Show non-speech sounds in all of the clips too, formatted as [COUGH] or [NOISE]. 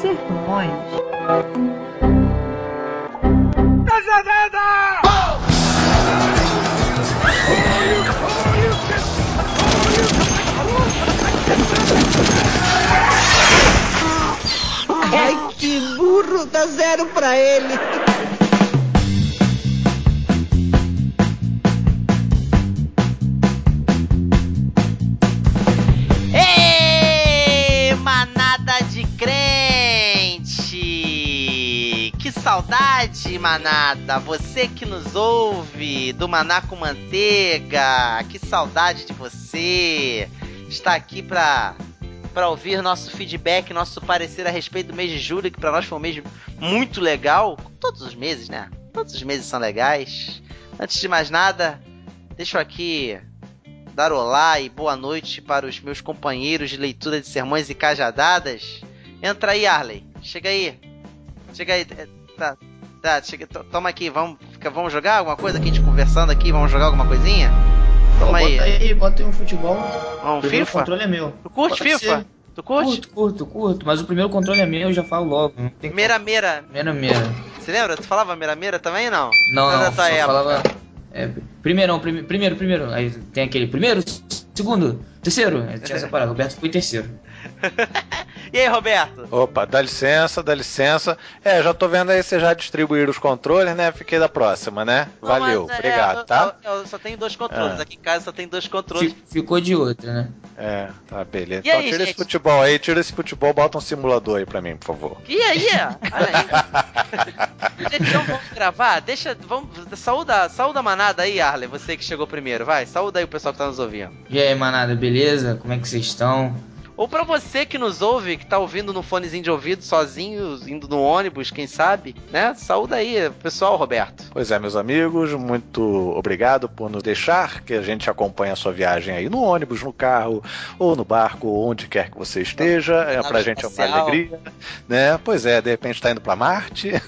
Sermões. Ai, que burro! Dá zero pra ele. Manada! Você que nos ouve do Maná com Manteiga, que saudade de você! Está aqui pra, pra ouvir nosso feedback, nosso parecer a respeito do mês de julho, que pra nós foi um mês muito legal. Todos os meses, né? Todos os meses são legais. Antes de mais nada, deixa eu aqui dar olá e boa noite para os meus companheiros de leitura de sermões e cajadadas. Entra aí, Arley. Chega aí. Chega aí. É, Tá, tá, chega, to- toma aqui. Vamos, fica- vamos jogar alguma coisa aqui, a gente conversando aqui? Vamos jogar alguma coisinha? Toma aí. Bota aí, bota aí um futebol. Vamos, o primeiro FIFA? controle é meu. Tu curte Pode FIFA? ser. Tu curte? Curto, curto, curto. Mas o primeiro controle é meu, eu já falo logo. Não tem Meira Meira. Meira. Você lembra? Tu falava Meira Meira também não? Não, Não não, só época. falava. É, primeirão, prime, primeiro, primeiro. Aí tem aquele primeiro, segundo, terceiro. Aí tinha separado. Roberto foi terceiro. [LAUGHS] E aí, Roberto? Opa, dá licença, dá licença. É, já tô vendo aí você já distribuir os controles, né? Fiquei da próxima, né? Não, Valeu, mas, é, obrigado, eu, tá? Eu, eu só tenho dois controles. Ah. Aqui em casa só tem dois controles. Fi- Ficou de outra, né? É, tá, beleza. E Então aí, tira gente? esse futebol aí, tira esse futebol, bota um simulador aí pra mim, por favor. E aí? Olha aí. [LAUGHS] Gente, então vamos gravar? Deixa. Vamos. Saúda, saúda a manada aí, Arley. Você que chegou primeiro, vai. Saúda aí o pessoal que tá nos ouvindo. E aí, manada, beleza? Como é que vocês estão? Ou pra você que nos ouve, que tá ouvindo no fonezinho de ouvido, sozinho, indo no ônibus, quem sabe, né? Saúda aí, pessoal, Roberto. Pois é, meus amigos, muito obrigado por nos deixar que a gente acompanhe a sua viagem aí no ônibus, no carro, ou no barco, ou onde quer que você esteja. É, pra gente é uma alegria, né? Pois é, de repente tá indo pra Marte. [LAUGHS]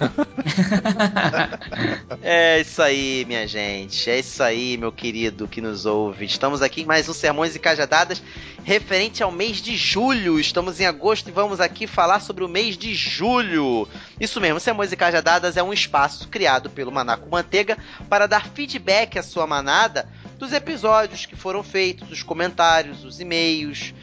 É isso aí, minha gente. É isso aí, meu querido que nos ouve. Estamos aqui em mais um Sermões e Cajadadas referente ao mês de julho. Estamos em agosto e vamos aqui falar sobre o mês de julho. Isso mesmo, Sermões e Cajadadas é um espaço criado pelo Manaco Manteiga para dar feedback à sua manada dos episódios que foram feitos, os comentários, os e-mails,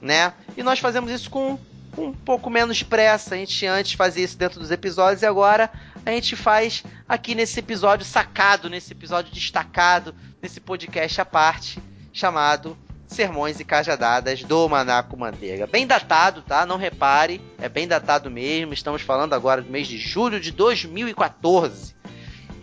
né? E nós fazemos isso com um pouco menos pressa. A gente antes fazia isso dentro dos episódios e agora a gente faz aqui nesse episódio sacado, nesse episódio destacado, nesse podcast à parte, chamado Sermões e Cajadadas do Manaco Manteiga. Bem datado, tá? Não repare, é bem datado mesmo. Estamos falando agora do mês de julho de 2014.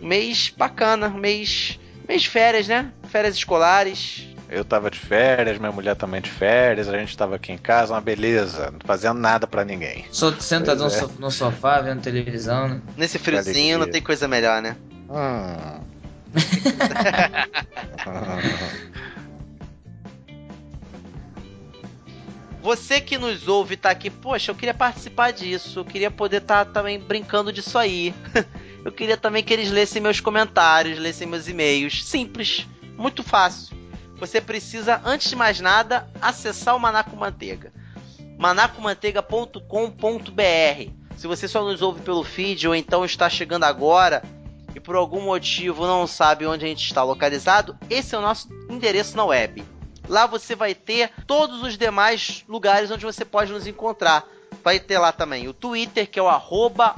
Mês bacana, mês, mês de férias, né? Férias escolares. Eu tava de férias, minha mulher também de férias, a gente tava aqui em casa, uma beleza, não fazendo nada pra ninguém. Só sentadão Pois é. no sofá, vendo televisão, né? Nesse friozinho não tem coisa melhor, né? Hum. [LAUGHS] Você que nos ouve tá aqui, poxa, eu queria participar disso, eu queria poder estar também brincando disso aí. [LAUGHS] eu queria também que eles lessem meus comentários, lessem meus e-mails. Simples, muito fácil. Você precisa, antes de mais nada, acessar o Manaco Manteiga. manacomanteiga.com.br. Se você só nos ouve pelo feed ou então está chegando agora e por algum motivo não sabe onde a gente está localizado, esse é o nosso endereço na web. Lá você vai ter todos os demais lugares onde você pode nos encontrar. Vai ter lá também o Twitter, que é o arroba.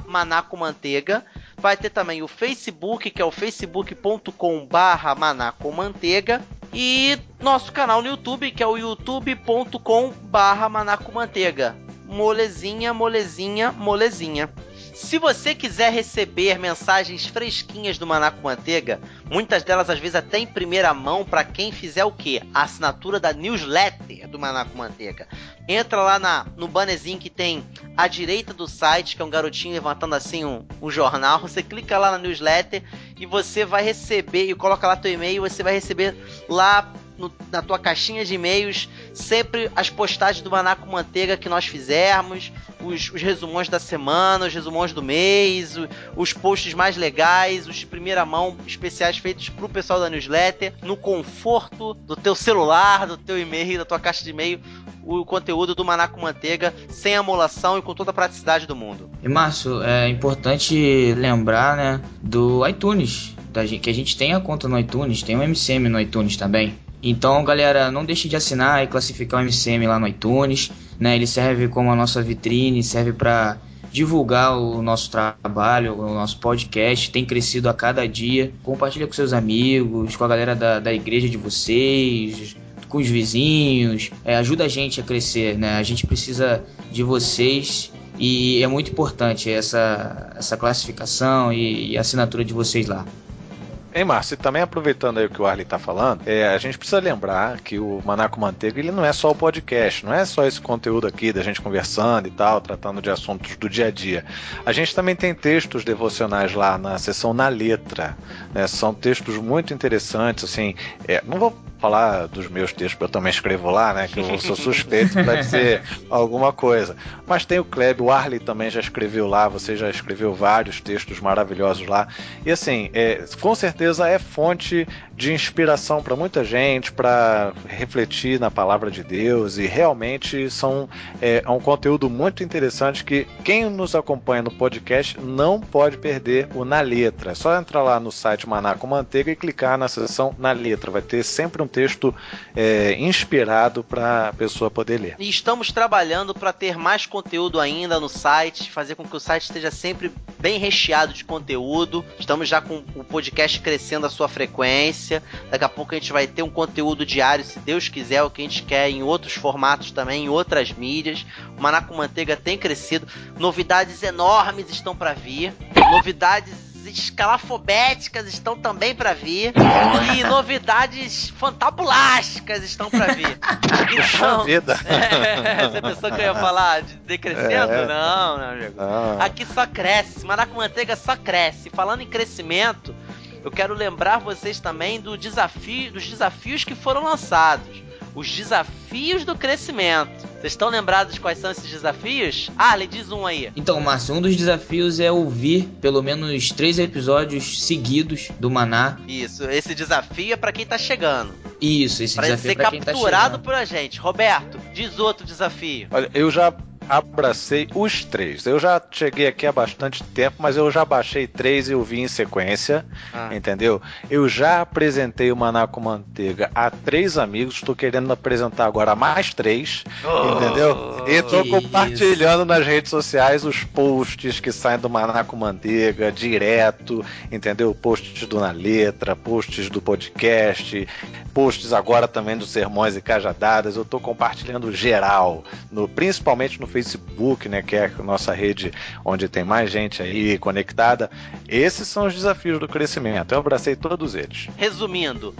Vai ter também o Facebook, que é o facebook.com barra manacomanteiga. E nosso canal no YouTube, que é o youtube.com barra manacomanteiga. Molezinha, molezinha, molezinha. Se você quiser receber mensagens fresquinhas do Manaco Manteiga, muitas delas às vezes até em primeira mão para quem fizer o quê? A assinatura da newsletter do Manaco Manteiga. Entra lá na, no bannerzinho que tem à direita do site, que é um garotinho levantando assim um, um jornal. [LAUGHS] Você clica lá na newsletter e você vai receber, e coloca lá teu e-mail, você vai receber lá no- na tua caixinha de e-mails sempre as postagens do Manaco Manteiga que nós fizermos. Os, os resumões da semana, os resumões do mês, o, os posts mais legais, os de primeira mão especiais feitos pro pessoal da newsletter, no conforto do teu celular, do teu e-mail, da tua caixa de e-mail, o conteúdo do Maná com Manteiga sem amolação e com toda a praticidade do mundo. E Márcio, é importante lembrar, né, do iTunes, da, que a gente tem a conta no iTunes, tem um MCM no iTunes também. Então, galera, não deixe de assinar e classificar o MCM lá no iTunes, né? Ele serve como a nossa vitrine, serve para divulgar o nosso trabalho, o nosso podcast, tem crescido a cada dia. Compartilha com seus amigos, com a galera da, da igreja de vocês, com os vizinhos, é, ajuda a gente a crescer, né? A gente precisa de vocês e é muito importante essa, essa classificação e, e assinatura de vocês lá. Hein, Márcio, também aproveitando aí o que o Arley tá falando, é, a gente precisa lembrar que o Manaco Manteiga ele não é só o podcast, não é só esse conteúdo aqui da gente conversando e tal, tratando de assuntos do dia a dia. A gente também tem textos devocionais lá na seção na letra, né? São textos muito interessantes, assim, é, não vou falar dos meus textos, porque eu também escrevo lá, né? Que eu sou [LAUGHS] suspeito para dizer alguma coisa. Mas tem o Kleb, o Arley também já escreveu lá, você já escreveu vários textos maravilhosos lá. E assim, é, com certeza é fonte de inspiração para muita gente, para refletir na palavra de Deus e realmente são é, é, um conteúdo muito interessante que quem nos acompanha no podcast não pode perder o Na Letra. É só entrar lá no site Maná com Manteiga e clicar na seção Na Letra. Vai ter sempre um texto é, inspirado para a pessoa poder ler. E estamos trabalhando para ter mais conteúdo ainda no site, fazer com que o site esteja sempre bem recheado de conteúdo. Estamos já com o podcast crescendo a sua frequência. Daqui a pouco a gente vai ter um conteúdo diário, se Deus quiser, o que a gente quer em outros formatos também, em outras mídias. O Maná com Manteiga tem crescido. Novidades enormes estão para vir. Novidades escalafobéticas estão também para vir e novidades fantabulásticas estão para vir. [LAUGHS] Então, vida. [LAUGHS] É, você pensou que eu ia falar de decrescendo? É. Não, meu amigo. Ah. Aqui só cresce, Maná com Manteiga só cresce. Falando em crescimento, eu quero lembrar vocês também do desafio, dos desafios que foram lançados. Os desafios do crescimento. Vocês estão lembrados de quais são esses desafios? Ah, lhe diz um aí. Então, Márcio, um dos desafios é ouvir pelo menos três episódios seguidos do Maná. Isso, esse desafio é para quem tá chegando. Isso, esse pra desafio é pra quem tá chegando. capturado por a gente. Roberto, diz outro desafio. Olha, eu já abracei os três. Eu já cheguei aqui há bastante tempo, mas eu já baixei três e eu vi em sequência, ah. entendeu? Eu já apresentei o Maná com Manteiga a três amigos, estou querendo apresentar agora mais três, oh, entendeu? E tô compartilhando isso. nas redes sociais os posts que saem do Maná com Manteiga direto, entendeu? Posts do Na Letra, posts do podcast, posts agora também dos Sermões e Cajadadas. Eu tô compartilhando geral, no, principalmente no Facebook Facebook, né, que é a nossa rede onde tem mais gente aí conectada. Esses são os desafios do crescimento. Eu abracei todos eles. Resumindo,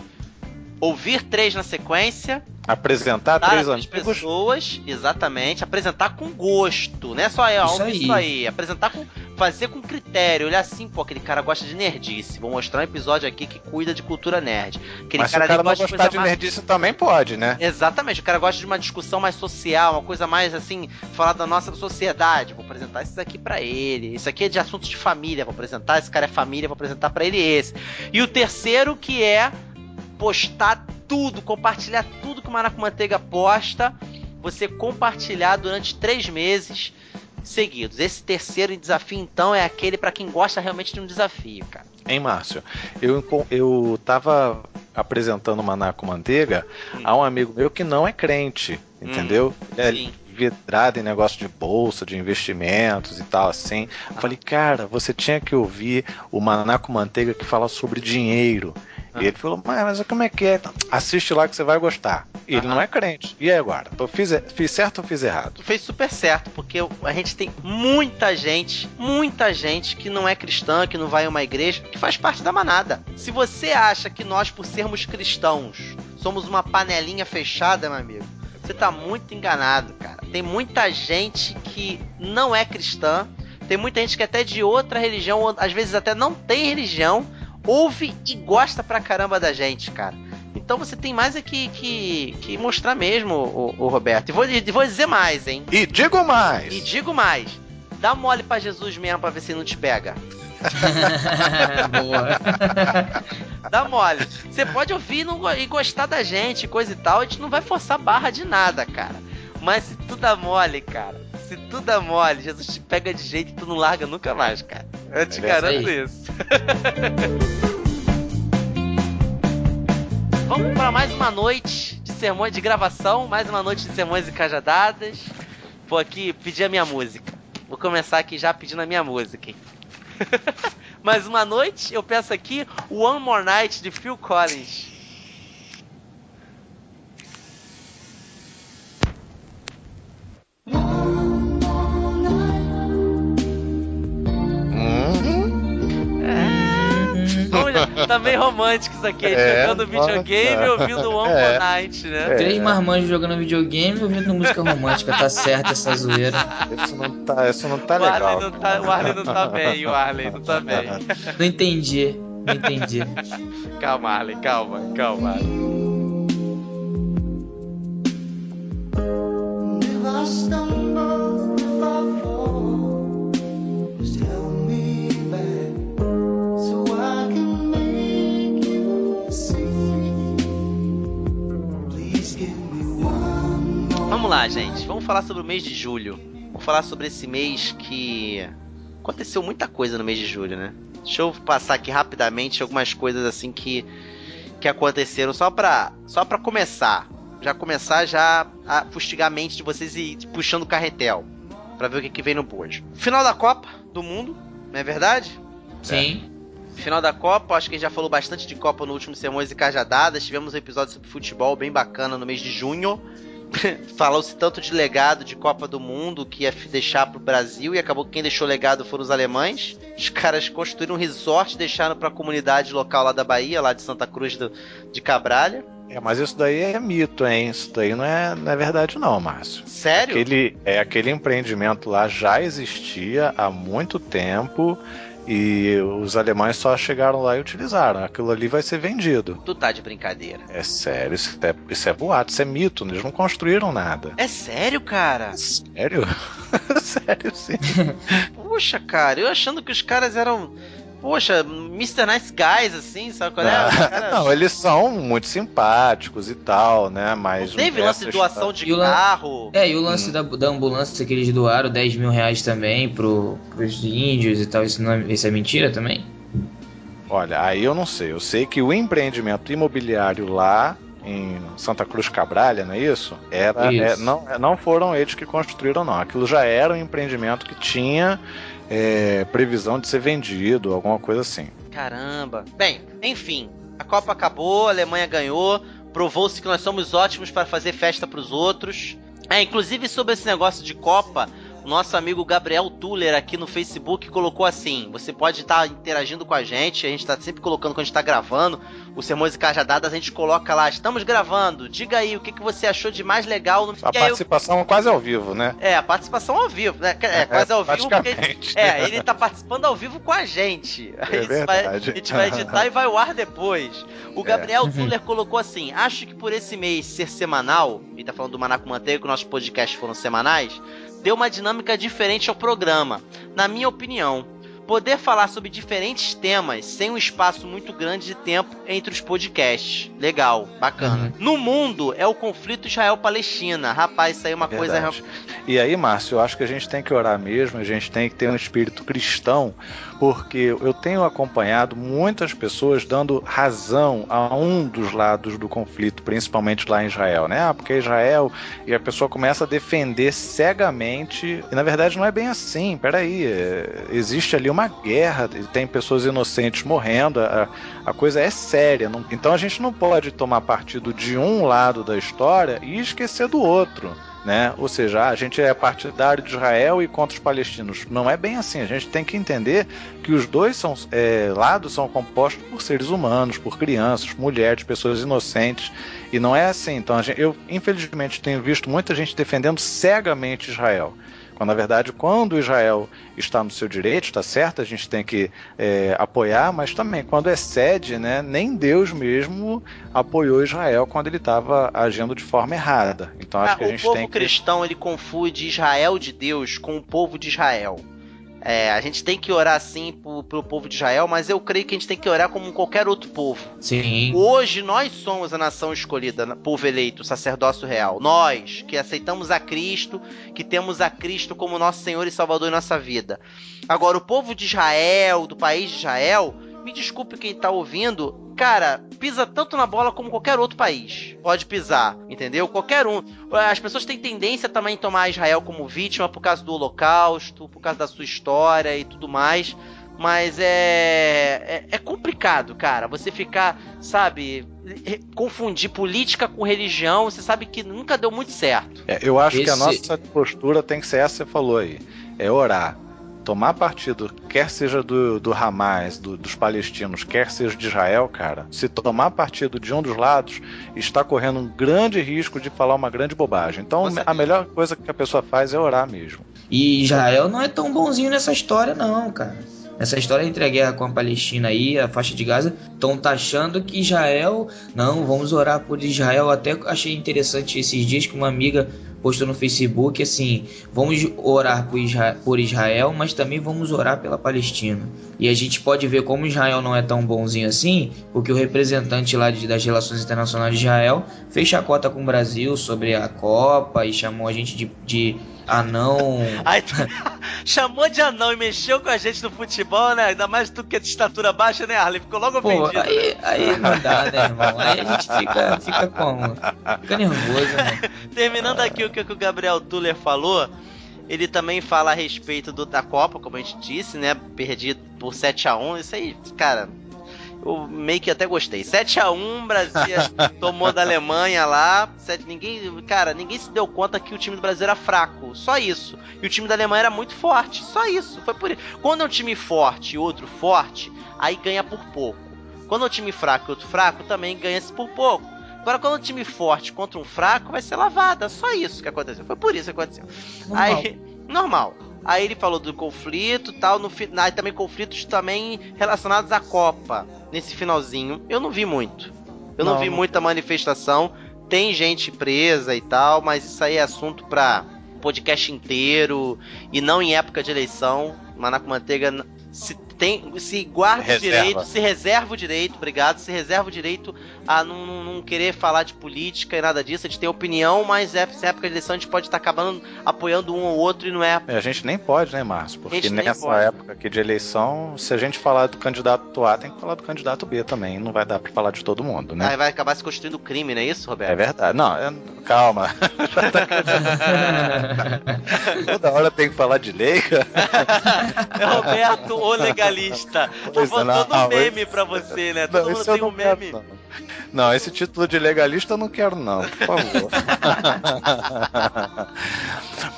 ouvir três na sequência, apresentar três amigos, pessoas, exatamente, apresentar com gosto, não é só é, isso, aí. isso aí, apresentar com fazer com critério, olhar assim, pô, aquele cara gosta de nerdice, vou mostrar um episódio aqui que cuida de cultura nerd. Aquele Mas cara, se o cara não gostar de, de nerdice também pode, né? Exatamente, o cara gosta de uma discussão mais social, uma coisa mais assim, falar da nossa sociedade, vou apresentar isso aqui para ele. Isso aqui é de assuntos de família, vou apresentar, esse cara é família, vou apresentar para ele esse. E o terceiro que é postar tudo, compartilhar tudo que o Maraco Manteiga posta, você compartilhar durante três meses seguidos. Esse terceiro desafio, então, é aquele para quem gosta realmente de um desafio, cara. Hein, Márcio? Eu, eu tava apresentando o Maná com Manteiga hum. a um amigo meu que não é crente, entendeu? Hum, é vidrado em negócio de bolsa, de investimentos e tal, assim. Eu falei, cara, você tinha que ouvir o Maná com Manteiga que fala sobre dinheiro. E ele falou, mas, mas como é que é? Assiste lá que você vai gostar. E ele não é crente. E agora? Eu fiz, fiz certo ou fiz errado? Fez super certo, porque a gente tem muita gente, muita gente que não é cristã, que não vai a uma igreja, que faz parte da manada. Se você acha que nós, por sermos cristãos, somos uma panelinha fechada, meu amigo, você tá muito enganado, cara. Tem muita gente que não é cristã, tem muita gente que é até de outra religião, às vezes até não tem religião, ouve e gosta pra caramba da gente, cara. Então você tem mais é que, que, que mostrar mesmo, o, o Roberto. E vou, vou dizer mais, hein? E digo mais! E digo mais. Dá mole pra Jesus mesmo pra ver se não te pega. [LAUGHS] Boa. Dá mole. Você pode ouvir e, não, e gostar da gente, coisa e tal. A gente não vai forçar barra de nada, cara. Mas se tu dá mole, cara. Se tu dá mole, Jesus te pega de jeito e tu não larga nunca mais, cara. Eu te É garanto isso. [LAUGHS] Vamos para mais uma noite de sermões de gravação, mais uma noite de sermões e cajadadas. Vou aqui pedir a minha música. Vou começar aqui já pedindo a minha música. hein? [LAUGHS] mais uma noite, eu peço aqui One More Night de Phil Collins. Olha, [LAUGHS] tá meio romântico isso aqui, É, jogando videogame e ouvindo [LAUGHS] One É. More Night, né? É. Três marmanjos jogando videogame e ouvindo música romântica. Tá certo essa zoeira. isso não tá, isso não tá o, legal. não tá, o Arley não tá bem, o Arley não tá bem. Não entendi. Não entendi. Calma, Arley, calma, calma. Arley. Lá, gente. Vamos falar sobre o mês de julho. Vamos falar sobre esse mês que aconteceu muita coisa no mês de julho, né? Deixa eu passar aqui rapidamente algumas coisas assim que que aconteceram só pra só para começar. Já começar já a fustigar a mente de vocês e ir puxando o carretel Pra ver o que, que vem no bojo. Final da Copa do Mundo, não é verdade? Sim. Final da Copa, acho que a gente já falou bastante de Copa no último Sermões e Cajadadas. Tivemos um episódio sobre futebol bem bacana no mês de junho. [LAUGHS] Falou-se tanto de legado de Copa do Mundo que ia deixar pro Brasil e acabou que quem deixou legado foram os alemães. Os caras construíram um resort e deixaram pra comunidade local lá da Bahia, lá de Santa Cruz do, de Cabralha. É, mas isso daí é mito, hein? Isso daí não é, não é verdade, não, Márcio. Sério? Aquele, é, aquele empreendimento lá já existia há muito tempo e os alemães só chegaram lá e utilizaram. Aquilo ali vai ser vendido. Tu tá de brincadeira. É sério, isso é, isso é boato, isso é mito, eles não construíram nada. É sério, cara? Sério? [LAUGHS] sério, sim. [LAUGHS] Poxa, cara, eu achando que os caras eram. Poxa, Mr. Nice Guys, assim, sabe qual é? Ah, Não, eles são muito simpáticos e tal, né? Mas Não teve lance de doação de carro. É, e o lance da, da ambulância que eles doaram 10 mil reais também pro, pros índios e tal, isso, não é, isso é mentira também? Olha, aí eu não sei. Eu sei que o empreendimento imobiliário lá em Santa Cruz Cabralha, não é isso? Era, Isso. é, não, não foram eles que construíram, não. Aquilo já era um empreendimento que tinha é, previsão de ser vendido, alguma coisa assim. Caramba. Bem, enfim, a Copa acabou, a Alemanha ganhou, provou-se que nós somos ótimos para fazer festa pros outros. É, inclusive sobre esse negócio de Copa, nosso amigo Gabriel Tuller aqui no Facebook colocou assim: você pode estar interagindo com a gente, a gente tá sempre colocando quando a gente tá gravando, o Sermões e Cajadadas, a gente coloca lá, estamos gravando, diga aí o que, que você achou de mais legal no. A E aí eu- participação quase ao vivo, né? É, a participação ao vivo, né? É, quase ao vivo porque. praticamente. É, ele tá participando ao vivo com a gente. É isso vai- verdade. a gente vai editar e vai ao ar depois. O É. Gabriel Zuller colocou assim: acho que por esse mês ser semanal, e tá falando do Maná com Manteiga, que nossos podcasts foram semanais, deu uma dinâmica diferente ao programa. Na minha opinião. Poder falar sobre diferentes temas sem um espaço muito grande de tempo entre os podcasts. Legal, bacana. No mundo é o conflito Israel-Palestina. Rapaz, isso aí é uma coisa Verdade. E aí, Márcio, eu acho que a gente tem que orar mesmo, a gente tem que ter um espírito cristão, porque eu tenho acompanhado muitas pessoas dando razão a um dos lados do conflito, principalmente lá em Israel, né? Ah, porque Israel, e a pessoa começa a defender cegamente, e na verdade não é bem assim, peraí, é, existe ali uma guerra, tem pessoas inocentes morrendo, a, a coisa é séria, não- então a gente não pode tomar partido de um lado da história e esquecer do outro né? Ou seja, a gente é partidário de Israel e contra os palestinos. Não é bem assim. A gente tem que entender que os dois são, é, lados são compostos por seres humanos, por crianças, mulheres, pessoas inocentes. E não é assim. Então, gente- eu infelizmente tenho visto muita gente defendendo cegamente Israel. Quando, na verdade, quando Israel está no seu direito, está certo, a gente tem que é, apoiar, mas também quando excede, né, nem Deus mesmo apoiou Israel quando ele estava agindo de forma errada. Então acho Ah, que a o gente povo tem que. cristão ele confunde Israel de Deus com o povo de Israel. É, a gente tem que orar sim pro, pro povo de Israel, mas eu creio que a gente tem que orar como qualquer outro povo. Sim. Hoje nós somos a nação escolhida, povo eleito, sacerdócio real. Nós que aceitamos a Cristo, que temos a Cristo como nosso Senhor e Salvador em nossa vida. Agora, o povo de Israel, do país de Israel, me desculpe quem tá ouvindo, cara, pisa tanto na bola como qualquer outro país. Pode pisar, entendeu? Qualquer um. As pessoas têm tendência também a tomar Israel como vítima por causa do Holocausto, por causa da sua história e tudo mais. Mas é, é, é complicado, cara. Você ficar, sabe, confundir política com religião, você sabe que nunca deu muito certo. É, eu acho que a Esse- nossa postura tem que ser essa que você falou aí. É orar. Tomar partido, quer seja do, do Hamas, do- dos palestinos, quer seja de Israel, cara, se tomar partido de um dos lados, está correndo um grande risco de falar uma grande bobagem. Então, certeza. a melhor coisa que a pessoa faz é orar mesmo. E Israel não é tão bonzinho nessa história, não, cara. Nessa história entre a guerra com a Palestina aí, a faixa de Gaza, estão taxando que Israel. Não, vamos orar por Israel. Até achei interessante esses dias que uma amiga postou no Facebook assim: vamos orar por Isra- por Israel, mas também vamos orar pela Palestina. E a gente pode ver como Israel não é tão bonzinho assim, porque o representante lá de- das relações internacionais de Israel fez chacota com o Brasil sobre a Copa e chamou a gente de, de anão. [LAUGHS] Chamou de anão e mexeu com a gente no futebol, né? Ainda mais tu que é de estatura baixa, né, Arley? Ficou logo Pô, ofendido. aí, aí não dá, né, irmão? Aí a gente fica, fica como? Fica nervoso, né? [LAUGHS] Terminando aqui o que, o Gabriel Tuller falou, ele também fala a respeito do, da Copa, como a gente disse, né? Perdido por 7x1. Isso aí, cara, eu meio que até gostei. 7x1, Brasil tomou da Alemanha lá. Sete- ninguém, cara, ninguém se deu conta que o time do Brasil era fraco. Só isso. E o time da Alemanha era muito forte. Só isso. Foi por isso. Quando é um time forte e outro forte, aí ganha por pouco. Quando é um time fraco e outro fraco, também ganha-se por pouco. Agora, quando é um time forte contra um fraco, vai ser lavada. Só isso que aconteceu. Foi por isso que aconteceu. Normal. Aí, normal. Aí ele falou do conflito tal, no final aí também conflitos também relacionados à Copa. Nesse finalzinho, eu não vi muito. Eu não, Não, vi não. muita manifestação. Tem gente presa e tal, mas isso aí é assunto pra podcast inteiro e não em época de eleição. Manaco Manteiga se tem, se guarda o Reserva. direito, se reserva o direito, obrigado, se reserva o direito a não, não- não querer falar de política e nada disso. A gente tem opinião, mas é, é época de eleição a gente pode estar acabando apoiando um ou outro e não é É, a gente nem pode, né, Márcio? Porque nessa pode. época aqui de eleição, se a gente falar do candidato A, tem que falar do candidato B também. Não vai dar pra falar de todo mundo, né? Aí vai acabar se constituindo crime, não é isso, É Roberto? verdade. Não, é- calma. [LAUGHS] Toda hora tem que falar de lei, cara. É [LAUGHS] Roberto, o legalista. Tô é, faltando não, um meme pra você, né? Todo Não, mundo tem um não quero, meme. Não. Esse título de legalista eu não quero, não, por favor. [LAUGHS]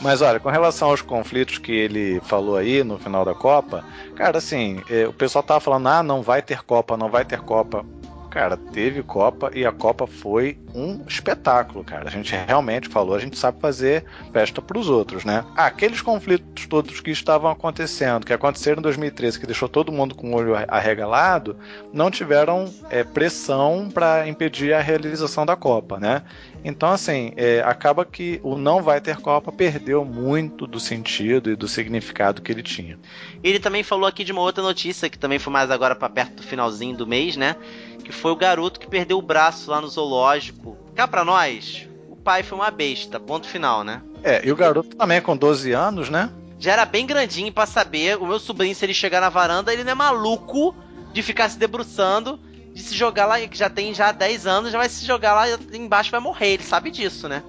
Mas olha, com relação aos conflitos que ele falou aí no final da Copa, cara, assim, eh, o pessoal tava falando, ah, não vai ter Copa, não vai ter Copa. Cara, teve Copa e a Copa foi um espetáculo, cara. A gente realmente falou, a gente sabe fazer festa pros outros, né? Aqueles conflitos todos que estavam acontecendo, que aconteceram em 2013, que deixou todo mundo com o olho arregalado, não tiveram é, pressão para impedir a realização da Copa, né? Então, assim, é, acaba que o não vai ter Copa perdeu muito do sentido e do significado que ele tinha. Ele também falou aqui de uma outra notícia, que também foi mais agora pra perto do finalzinho do mês, né? Que foi o garoto que perdeu o braço lá no zoológico. Cá pra nós, o pai foi uma besta, ponto final, né? É, e o garoto também com 12 anos, né? Já era bem grandinho pra saber. O meu sobrinho, se ele chegar na varanda, ele não é maluco de ficar se debruçando, de se jogar lá, que já tem já 10 anos, já vai se jogar lá embaixo vai morrer. Ele sabe disso, né?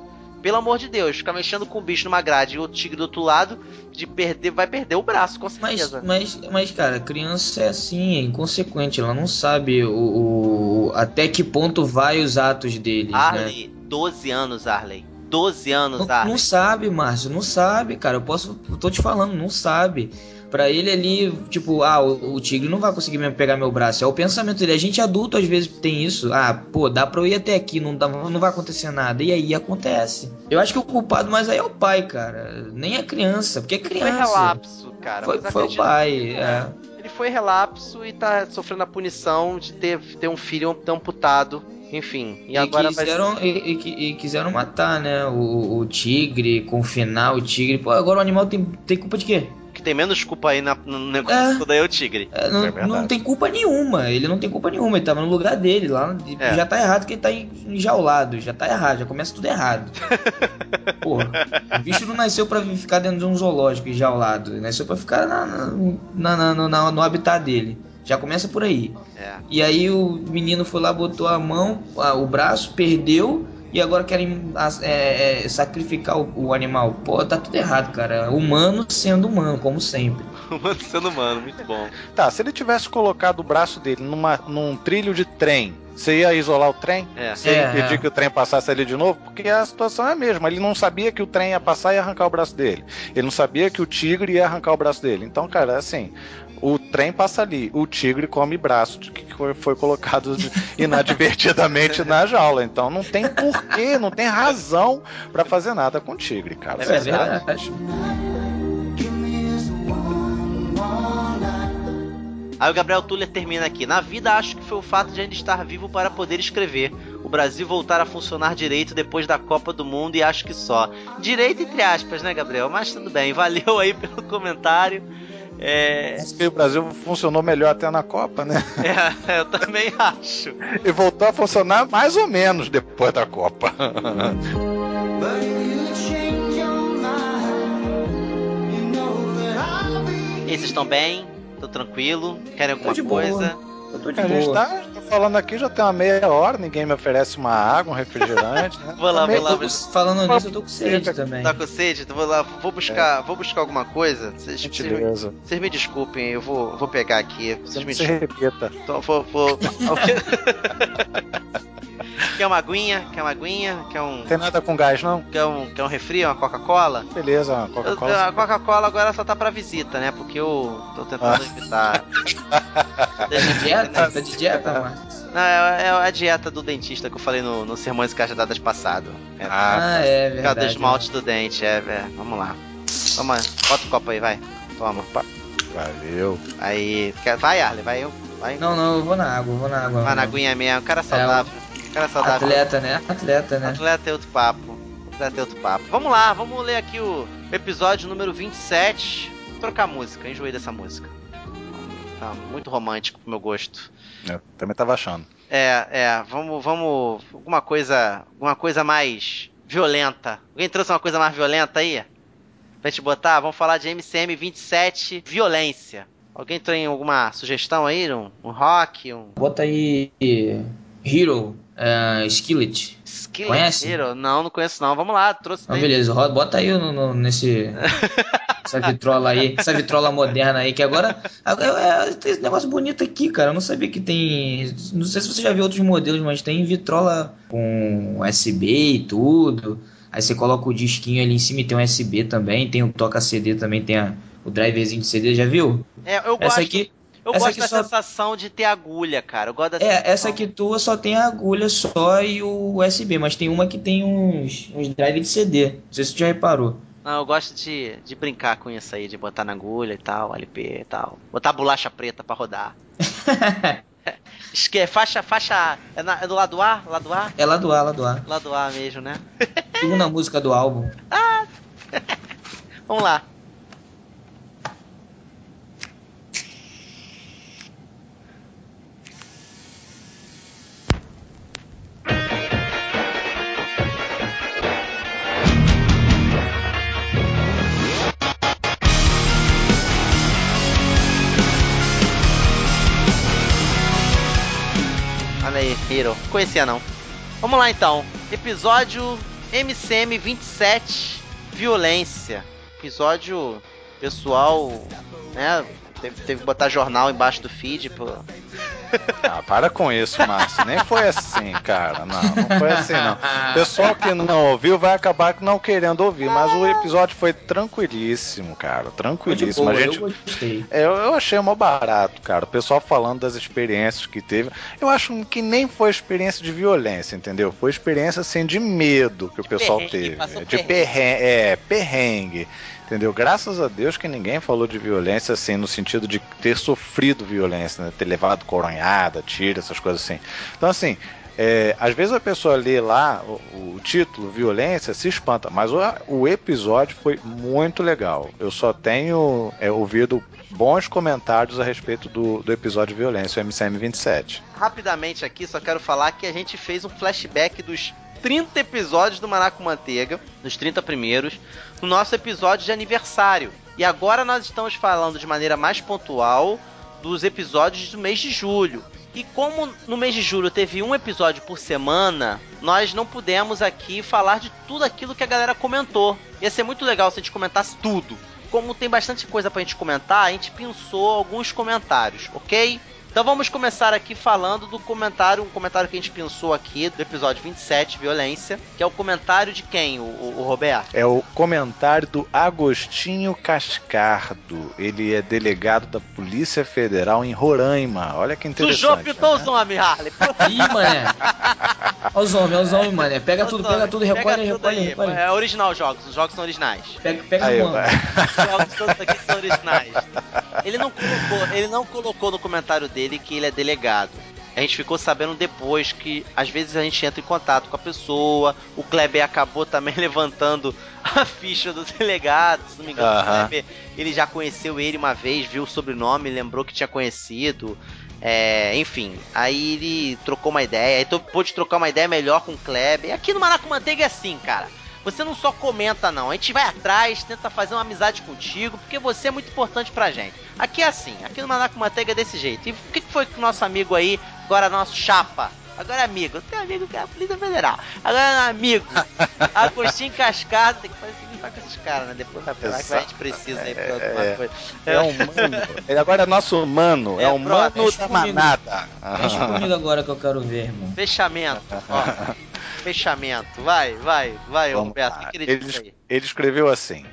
Pelo amor de Deus, ficar mexendo com o bicho numa grade e o tigre do outro lado, de perder, vai perder o braço, com Mas, certeza. mas, mas, cara, criança é assim, é inconsequente. Ela não sabe o, o- até que ponto vai os atos deles, né? Arley, 12 anos, Arley. 12 anos, Não, não sabe, Márcio, não sabe, cara. Eu posso. Eu tô te falando, não sabe. Pra ele ali, tipo, ah, o, o tigre não vai conseguir me pegar meu braço. É o pensamento dele. A gente adulto às vezes tem isso. Ah, pô, dá pra eu ir até aqui, não, dá, não vai acontecer nada. E aí acontece. Eu acho que o culpado mais aí é o pai, cara. Nem a criança, porque é Foi criança. relapso, cara. Foi, foi o pai. é. Ele foi relapso e tá sofrendo a punição de ter, ter um filho amputado. Enfim, e, E, agora vai quiseram, e, e- e quiseram matar, né? O, o tigre, confinar o tigre. Pô, agora o animal tem, tem culpa de quê? que tem menos culpa aí na- no negócio É. daí é o tigre. É, não, É não tem culpa nenhuma. Ele não tem culpa nenhuma. Ele tava no lugar dele. Lá, É. Já tá errado que ele tá enjaulado. Já tá errado. Já começa tudo errado. [LAUGHS] Porra. O bicho não nasceu pra ficar dentro de um zoológico enjaulado. Ele nasceu pra ficar na, na- na- na- no, na- no habitat dele. Já começa por aí. É. E aí o menino foi lá, botou a mão, a- o braço, perdeu. E agora querem é, é, sacrificar o, o animal. Pô, tá tudo errado, cara. Humano sendo humano, como sempre. [LAUGHS] Humano sendo humano, muito bom. Tá, se ele tivesse colocado o braço dele numa, num trilho de trem, você ia isolar o trem? É. Você ia É, impedir é. que o trem passasse ali de novo? Porque a situação é a mesma. Ele não sabia que o trem ia passar e ia arrancar o braço dele. Ele não sabia que o tigre ia arrancar o braço dele. Então, cara, assim, o trem passa ali, o tigre come braço que foi, colocado inadvertidamente na jaula. Então não tem porquê, não tem razão pra fazer nada com o tigre, cara. É verdade. Aí o Gabriel Tuller termina aqui. Na vida, acho que foi o fato de ainda estar vivo para poder escrever. O Brasil voltar a funcionar direito depois da Copa do Mundo e acho que só. Direito entre aspas, né, Gabriel? Mas tudo bem. Valeu aí pelo comentário. É, Acho que o Brasil funcionou melhor até na Copa, né? é, [LAUGHS] eu também acho. E voltou a funcionar mais ou menos depois da Copa. E vocês estão bem? Tô tranquilo? Querem alguma de boa. Eu tô de A gente boa. tá, tá falando aqui já tem uma meia hora, ninguém me oferece uma água, um refrigerante. Né? [LAUGHS] Vou lá, vou lá, com- falando nisso, eu tô com sede também. Tá com sede? Então vou lá, vou buscar, vou buscar alguma coisa. Vocês, vocês, vocês me desculpem, eu vou, vou pegar aqui. Vocês Você me não se repita. Então, vou, vou... [LAUGHS] [LAUGHS] Quer uma aguinha? Quer uma aguinha? Quer um, tem nada com gás, não? quer um, quer um refri? Uma Coca-Cola? Beleza, Coca-Cola. A Coca-Cola agora só tá pra visita, né? Porque eu tô tentando Ah. evitar. Tá de dieta? Tá de dieta, Marcos? Não, é, é a dieta do dentista que eu falei no, no Sermões e Caixa Dadas passado. É, Ah, é por causa do verdade. esmalte do dente, é, é. Vamos lá. Vamos, bota o copo aí, vai. Toma. valeu. Aí. quer- Vai, Arley, vai eu. Vai. Não, não, eu vou na água, vou na água. Vai na aguinha mesmo. Cara saudável. Cara saudável. Atleta, né? Atleta, né? Atleta é outro papo. Atleta é outro papo. Vamos lá, vamos ler aqui o episódio número 27. Vou trocar a música, enjoei dessa música. Tá muito romântico pro meu gosto. Eu também tava achando. É, é, vamos, vamos. Alguma coisa. Alguma coisa mais violenta. Alguém trouxe uma coisa mais violenta aí? Pra gente botar? Vamos falar de MCM 27 Violência. Alguém tem alguma sugestão aí? Um, um rock? Um. Bota aí. Hero, é, Skillet. Skillet Conhece? Hero? Não, não conheço não. Vamos lá, trouxe Não, beleza, roda- bota aí no, no- nesse. [LAUGHS] essa vitrola aí, essa vitrola moderna aí, que agora. agora é, tem esse negócio bonito aqui, cara. Eu não sabia que tem. Não sei se você já viu outros modelos, mas tem vitrola com USB e tudo. Aí você coloca o disquinho ali em cima e tem um USB também. Tem o toca CD também, tem a- o driverzinho de CD, já viu? É, eu gosto, Essa aqui. Eu essa gosto da só- sensação de ter agulha, cara. Eu gosto da É, sensação. essa aqui tua só tem a agulha só e o USB, mas tem uma que tem uns, uns drive de CD. Não sei se você já reparou. Não, eu gosto de, de brincar com isso aí, de botar na agulha e tal, LP e tal. Botar bolacha preta pra rodar. [LAUGHS] Esque, faixa, faixa. É, na- é do lado A? Lado A? É lá do A, lá do A. Lado A mesmo, né? Segunda música do álbum. [LAUGHS] Vamos lá. Conhecia não. Vamos lá então. Episódio MCM 27 Violência. Episódio pessoal, né? Teve, teve que botar jornal embaixo do feed. Pô. Ah, para com isso, Márcio. Nem foi assim, cara. Não, não foi assim, não. Pessoal que não ouviu vai acabar não querendo ouvir, mas o episódio foi tranquilíssimo, cara. Tranquilíssimo. boa, A gente, eu gostei. É, eu, eu achei mó barato, cara. O pessoal falando das experiências que teve. Eu acho que nem foi experiência de violência, entendeu? Foi experiência assim de medo que o pessoal perrengue, teve. de perrengue. perrengue. É, perrengue. Entendeu? Graças a Deus que ninguém falou de violência assim, no sentido de ter sofrido violência, né? Ter levado coronhada, tiro, essas coisas assim. Então, assim, é, às vezes a pessoa lê lá o, o título, violência, se espanta, mas o, o episódio foi muito legal. Eu só tenho é, ouvido bons comentários a respeito do, do episódio Violência, o MCM 27. Rapidamente aqui, só quero falar que a gente fez um flashback dos 30 episódios do Manaco Manteiga, dos 30 primeiros, no nosso episódio de aniversário. E agora nós estamos falando de maneira mais pontual dos episódios do mês de julho. E como no mês de julho teve um episódio por semana, nós não pudemos aqui falar de tudo aquilo que a galera comentou. Ia ser muito legal se a gente comentasse tudo. Como tem bastante coisa pra gente comentar, a gente pensou alguns comentários, ok? Então vamos começar aqui falando do comentário, um comentário que a gente pensou aqui do episódio 27, Violência, que é o comentário de quem, o, o, o Roberto? É o comentário do Agostinho Cascardo. Ele é delegado da Polícia Federal em Roraima. Olha que interessante. Sujou, pitou né? os homens, Harley. Ih, mané. Olha os homens, olha os homens, mané. Pega tudo, pega tudo, recolhe, Pega tudo recolhe, aí. recolhe. É original os jogos, os jogos são originais. Pega, pega Aí, vai. Os jogos todos aqui são originais. Ele não colocou, ele não colocou no comentário dele que ele é delegado. A gente ficou sabendo depois que às vezes a gente entra em contato com a pessoa. O Kleber acabou também [LAUGHS] levantando a ficha do delegado. Se não me engano, Aham. o Kleber ele já conheceu ele uma vez, viu o sobrenome, lembrou que tinha conhecido. É, enfim, aí ele trocou uma ideia, aí pôde trocar uma ideia melhor com o Kleber. Aqui no Maraco Manteiga é assim, cara. Você não só comenta, não. A gente vai atrás, tenta fazer uma amizade contigo, porque você é muito importante pra gente. Aqui é assim, aqui no Manaco Manteiga é desse jeito. E o que foi que o nosso amigo aí, agora nosso chapa, agora é amigo, tem amigo que é a Polícia Federal, agora é amigo, [LAUGHS] Agostinho Cascado, tem que fazer seguir com esses caras, né? Depois vai falar que a gente precisa aí pra alguma É, coisa. É um mano. Ele agora é nosso mano. É, É, um brother, mano mexe da manada. Mexe comigo agora que eu quero ver, irmão. Fechamento, ó. [LAUGHS] Fechamento. Vai, vai, vai, Vamos Roberto. O lá. que, ele ele, disse aí? ele escreveu assim: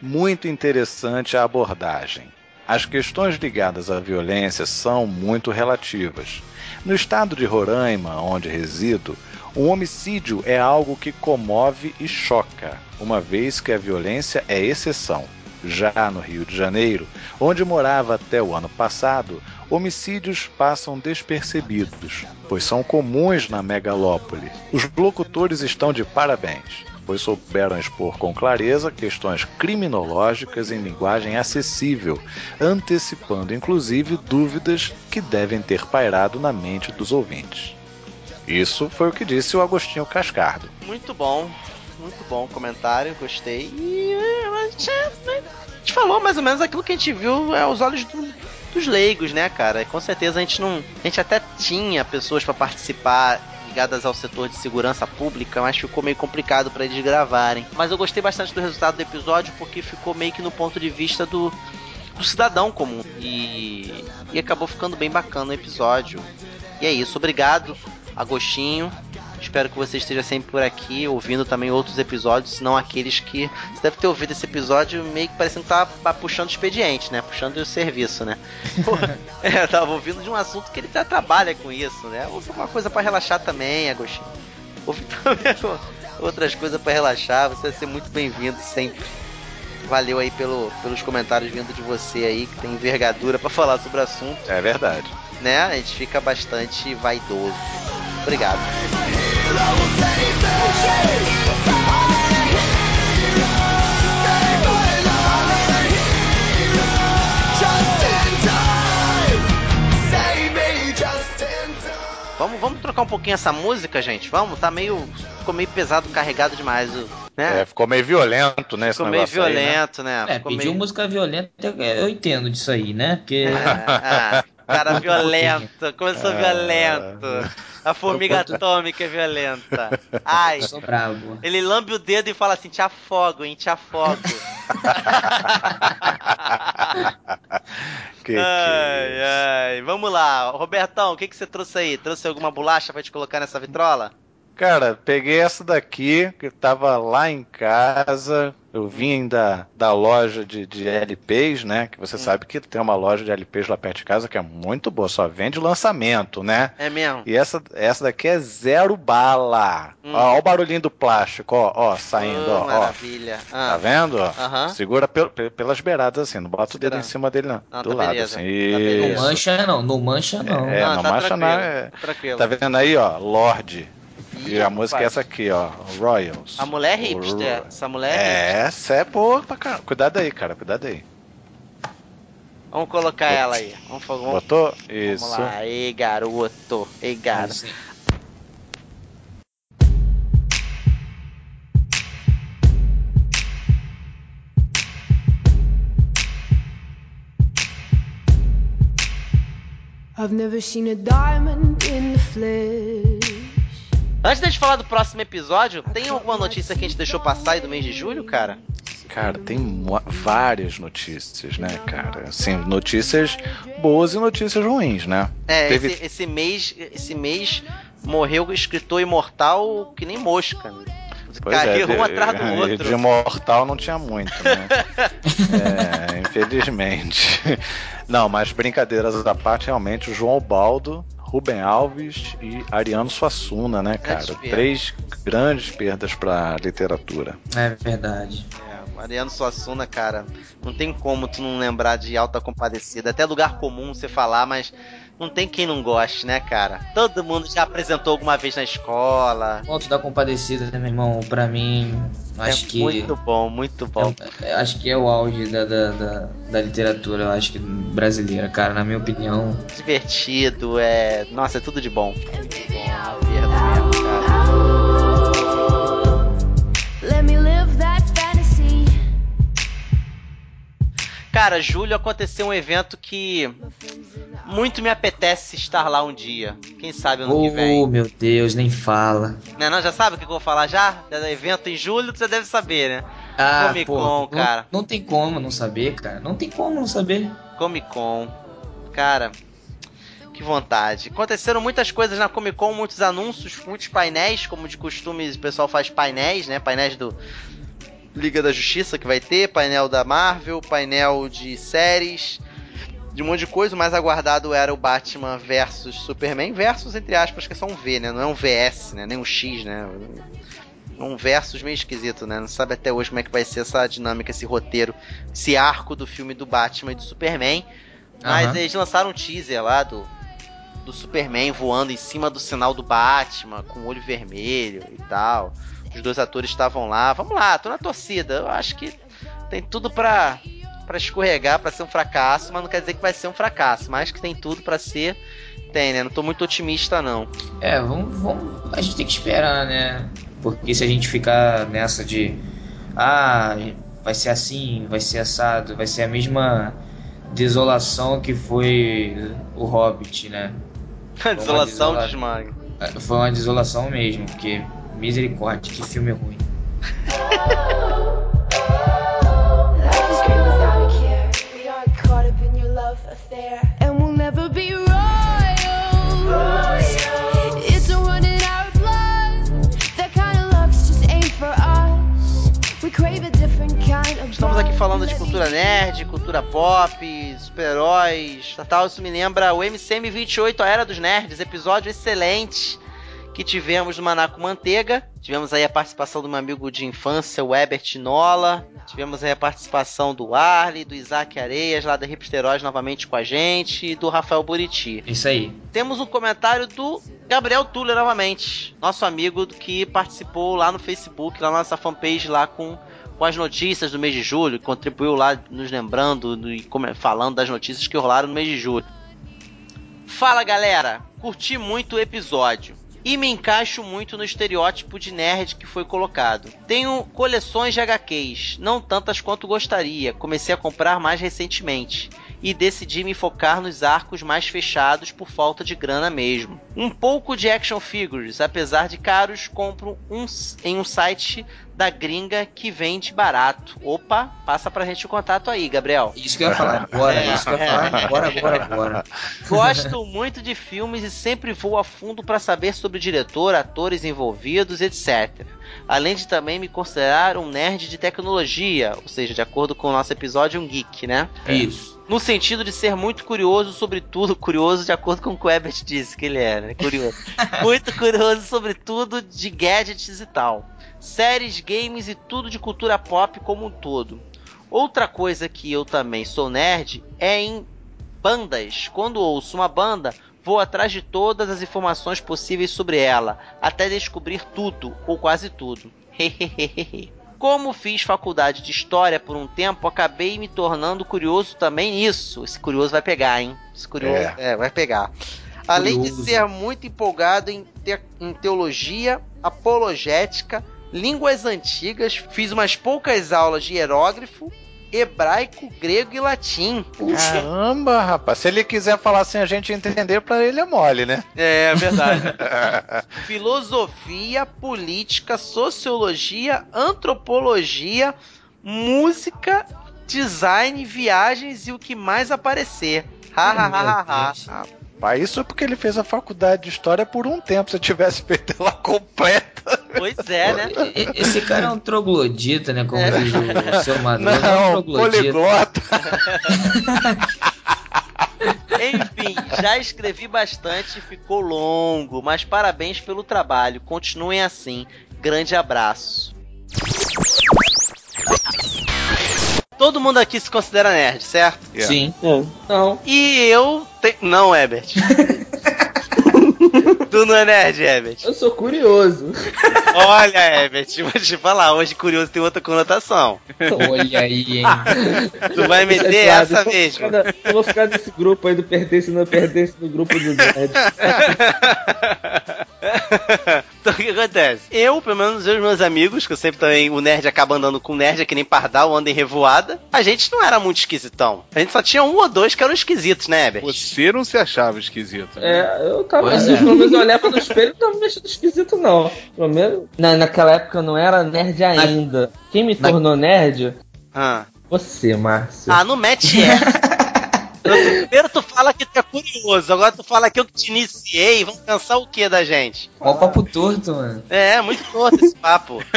Muito interessante a abordagem. As questões ligadas à violência são muito relativas. No estado de Roraima, onde resido, um homicídio é algo que comove e choca, uma vez que a violência é exceção. Já no Rio de Janeiro, onde morava até o ano passado, homicídios passam despercebidos, pois são comuns na megalópole. Os locutores estão de parabéns, pois souberam expor com clareza questões criminológicas em linguagem acessível, antecipando inclusive dúvidas que devem ter pairado na mente dos ouvintes. Isso foi o que disse o Agostinho Cascardo. Muito bom, muito bom comentário, gostei. E é, a gente, a gente falou mais ou menos aquilo que a gente viu é, aos olhos do- dos leigos, né, cara? Com certeza a gente não. A gente até tinha pessoas pra participar ligadas ao setor de segurança pública, mas ficou meio complicado pra eles gravarem. Mas eu gostei bastante do resultado do episódio porque ficou meio que no ponto de vista do, do cidadão comum. E, e acabou ficando bem bacana o episódio. E é isso, obrigado, Agostinho. Espero que você esteja sempre por aqui, ouvindo também outros episódios, não aqueles que. Você deve ter ouvido esse episódio meio que parecendo que tava puxando expediente, né? Puxando o serviço, né? [LAUGHS] É, eu tava ouvindo de um assunto que ele já trabalha com isso, né? Ouve uma coisa pra relaxar também, Agostinho. Ouve [LAUGHS] também outras coisas pra relaxar, você vai ser muito bem-vindo sempre. Valeu aí pelo, pelos comentários vindo de você aí, que tem envergadura pra falar sobre o assunto, É verdade. né? A gente fica bastante vaidoso. Obrigado. Vamos, vamos trocar um pouquinho essa música, gente? Vamos? Tá meio. Ficou meio pesado, carregado demais, né? É, ficou meio violento, né? esse ficou meio negócio aí, né? violento, né? É, ficou pediu meio... música violenta, eu entendo disso aí, né? Porque. Ah, [LAUGHS] ah, cara [LAUGHS] violento, começou Ah. violento. A formiga atômica é violenta. [LAUGHS] Ai, sou brabo. ele lambe o dedo e fala assim: te afogo, hein, te afogo. [LAUGHS] Que que, que ai, é ai. Vamos lá. Robertão, o que, que você trouxe aí? Trouxe alguma bolacha pra te colocar nessa vitrola? Cara, peguei essa daqui, que tava lá em casa. Eu vim da, da loja de, de LPs, né? Que você sabe que tem uma loja de LPs lá perto de casa que é muito boa, só vende lançamento, né? É mesmo? E essa, essa daqui é zero bala. Hum. Ó, ó o barulhinho do plástico, ó, ó, saindo, Oh, ó, ó. maravilha. Tá Ah, vendo? ó? Aham. Segura pel- pe- pelas beiradas assim, não bota o dedo em cima dele, não. Não, do tá lado, beleza. assim. Tá. Não mancha não, não mancha não. É, Não, não tá mancha não. É... tranquilo. Tá vendo aí, ó? Lorde. E a música é essa aqui, ó. Royals. A mulher é hipster. Essa mulher é hipster. É, essa é boa pra caramba. Cuidado aí, cara, cuidado aí. Vamos colocar ela aí. Vamos, vamos, Botou? vamos Isso. lá. Ei, garoto. Ei, garoto. Assim. I've never seen a diamond in the flesh. Antes da gente falar do próximo episódio, tem alguma notícia que a gente deixou passar aí do mês de julho, cara? Cara, tem várias notícias, né, cara? Assim, notícias boas e notícias ruins, né? É, Teve- esse, esse mês, esse mês morreu o escritor imortal que nem mosca. né? Pois Caiu de- um atrás do [LAUGHS] outro. De mortal não tinha muito, né? [LAUGHS] é, infelizmente. Não, mas brincadeiras da parte, realmente, o João Baldo, Rubem Alves e Ariano Suassuna, né, cara? Grandes. Três grandes perdas pra literatura. É verdade. É, Mariano Suassuna, cara, não tem como tu não lembrar de Alta Compadecida. Até lugar comum você falar, mas não tem quem não goste, né, cara? Todo mundo já apresentou alguma vez na escola. Ponto da compadecida, né, meu irmão? Pra mim, acho é que. muito bom, muito bom. é- acho que é o auge da, da, da, da literatura, eu acho que brasileira, cara, na minha opinião. Divertido, é. Nossa, é tudo de bom. Muito bom, perda mesmo, Cara, julho aconteceu um evento que muito me apetece estar lá um dia. Quem sabe ano que Oh, vem. meu Deus, nem fala. Né, não, já sabe o que eu vou falar já? Do evento em julho, você deve saber, né? Ah, Comic pô, Con, não- cara. Não, tem como não saber, cara. Não tem como não saber. Comic Con. Cara, que vontade. Aconteceram muitas coisas na Comic Con, muitos anúncios, muitos painéis, como de costume o pessoal faz painéis, né? Painéis do Liga da Justiça que vai ter, painel da Marvel, painel de séries, de um monte de coisa. O mais aguardado era o Batman versus Superman, versus entre aspas, que é só um V, né? Não é um VS, né? Nem um X, né? Um versus meio esquisito, né? Não sabe até hoje como é que vai ser essa dinâmica, esse roteiro, esse arco do filme do Batman e do Superman. Mas Aham. eles lançaram um teaser lá do, do Superman voando em cima do sinal do Batman, com o olho vermelho e tal. Os dois atores estavam lá. Vamos lá, tô na torcida. Eu acho que tem tudo pra, pra escorregar, pra ser um fracasso, mas não quer dizer que vai ser um fracasso. Mas que tem tudo pra ser, tem, né? Não tô muito otimista, não. É, vamos, vamos. A gente tem que esperar, né? Porque se a gente ficar nessa de. Ah, vai ser assim, vai ser assado, vai ser a mesma desolação que foi o Hobbit, né? [LAUGHS] A desolação desola- de Smag. É, Foi uma desolação mesmo, porque misericórdia, que filme ruim. [LAUGHS] Estamos aqui falando de cultura nerd, cultura pop, super-heróis, tal. Isso me lembra o MCM 28, a Era dos Nerds, episódio excelente que tivemos do Manaco Manteiga. Tivemos aí a participação do meu amigo de infância, o Ebert Nola. Tivemos aí a participação do Arley, do Isaac Areias, lá da Hipsteróis novamente com a gente, e do Rafael Buriti. Isso aí. Temos um comentário do Gabriel Tuller novamente, nosso amigo que participou lá no Facebook, lá na nossa fanpage lá com, com as notícias do mês de julho, contribuiu lá nos lembrando no- e falando das notícias que rolaram no mês de julho. Fala galera, curti muito o episódio. E me encaixo muito no estereótipo de nerd que foi colocado. Tenho coleções de HQs, não tantas quanto gostaria, comecei a comprar mais recentemente e decidi me focar nos arcos mais fechados por falta de grana mesmo. Um pouco de action figures, apesar de caros, compro um, s- em um site da gringa que vende barato. Opa, passa pra gente o contato aí, Gabriel. Isso que eu ia falar [LAUGHS] agora, É, isso que eu ia falar [LAUGHS] agora, agora, agora. Gosto muito de filmes e sempre vou a fundo pra saber sobre o diretor, atores envolvidos, etc. Além de também me considerar um nerd de tecnologia, ou seja, de acordo com o nosso episódio, um geek, né? Isso. No sentido de ser muito curioso sobre tudo, curioso de acordo com o que o Ebert disse que ele era, né? Curioso. [LAUGHS] muito curioso sobre tudo de gadgets e tal. Séries, games e tudo de cultura pop como um todo. Outra coisa que eu também sou nerd é em bandas. Quando ouço uma banda, vou atrás de todas as informações possíveis sobre ela, até descobrir tudo, ou quase tudo. Como fiz faculdade de história por um tempo, acabei me tornando curioso também nisso. Esse curioso vai pegar, hein? Esse curioso É. é, vai pegar. Além Curioso. de ser muito empolgado em, te- em teologia, apologética, línguas antigas, fiz umas poucas aulas de hierógrafo, hebraico, grego e latim. Caramba, rapaz. Se ele quiser falar sem a gente entender, pra ele é mole, né? É verdade. [LAUGHS] Filosofia, política, sociologia, antropologia, música, design, viagens e o que mais aparecer. Ha, ha, ha, ha, ha. Rapaz, isso é porque ele fez a faculdade de história por um tempo. Se eu tivesse [LAUGHS] feito ela completa. Pois é, né? Esse cara é um troglodita, né? Como É. diz o seu [LAUGHS] Maduro. é um Não, troglodita. poliglota. [LAUGHS] Enfim, já escrevi bastante, ficou longo, mas parabéns pelo trabalho. Continuem assim. Grande abraço. Todo mundo aqui se considera nerd, certo? Yeah. Sim. É. Não. E eu te... Não, Herbert. [LAUGHS] tu não é nerd, Herbert. Eu sou curioso. [LAUGHS] Olha, Herbert, vou te falar, hoje curioso tem outra conotação. Olha aí, hein? [LAUGHS] Tu vai meter É claro, essa eu vou mesmo. ficar na- Eu vou ficar nesse grupo aí do pertence e não pertence no grupo do nerd. [LAUGHS] então o que acontece? Eu, pelo menos eu e os meus amigos, que eu sempre também, o nerd acaba andando com nerd, é que nem pardal, anda em revoada, a gente não era muito esquisitão. A gente só tinha um ou dois que eram esquisitos, né, Herbert? Você não se achava esquisito. né? É, eu tava. Pois eu, é. Pelo menos eu olhava no espelho e não tava achando esquisito, não. Pelo menos. Na, naquela época eu não era nerd ainda. Quem me Na- tornou nerd? Ah, Você, Márcio. ah não mete essa. Eu- [LAUGHS] Primeiro tu fala que tu é curioso, agora tu fala que eu que te iniciei, vamos pensar o que da gente? Ó o papo torto, mano. É, muito torto esse papo. [LAUGHS]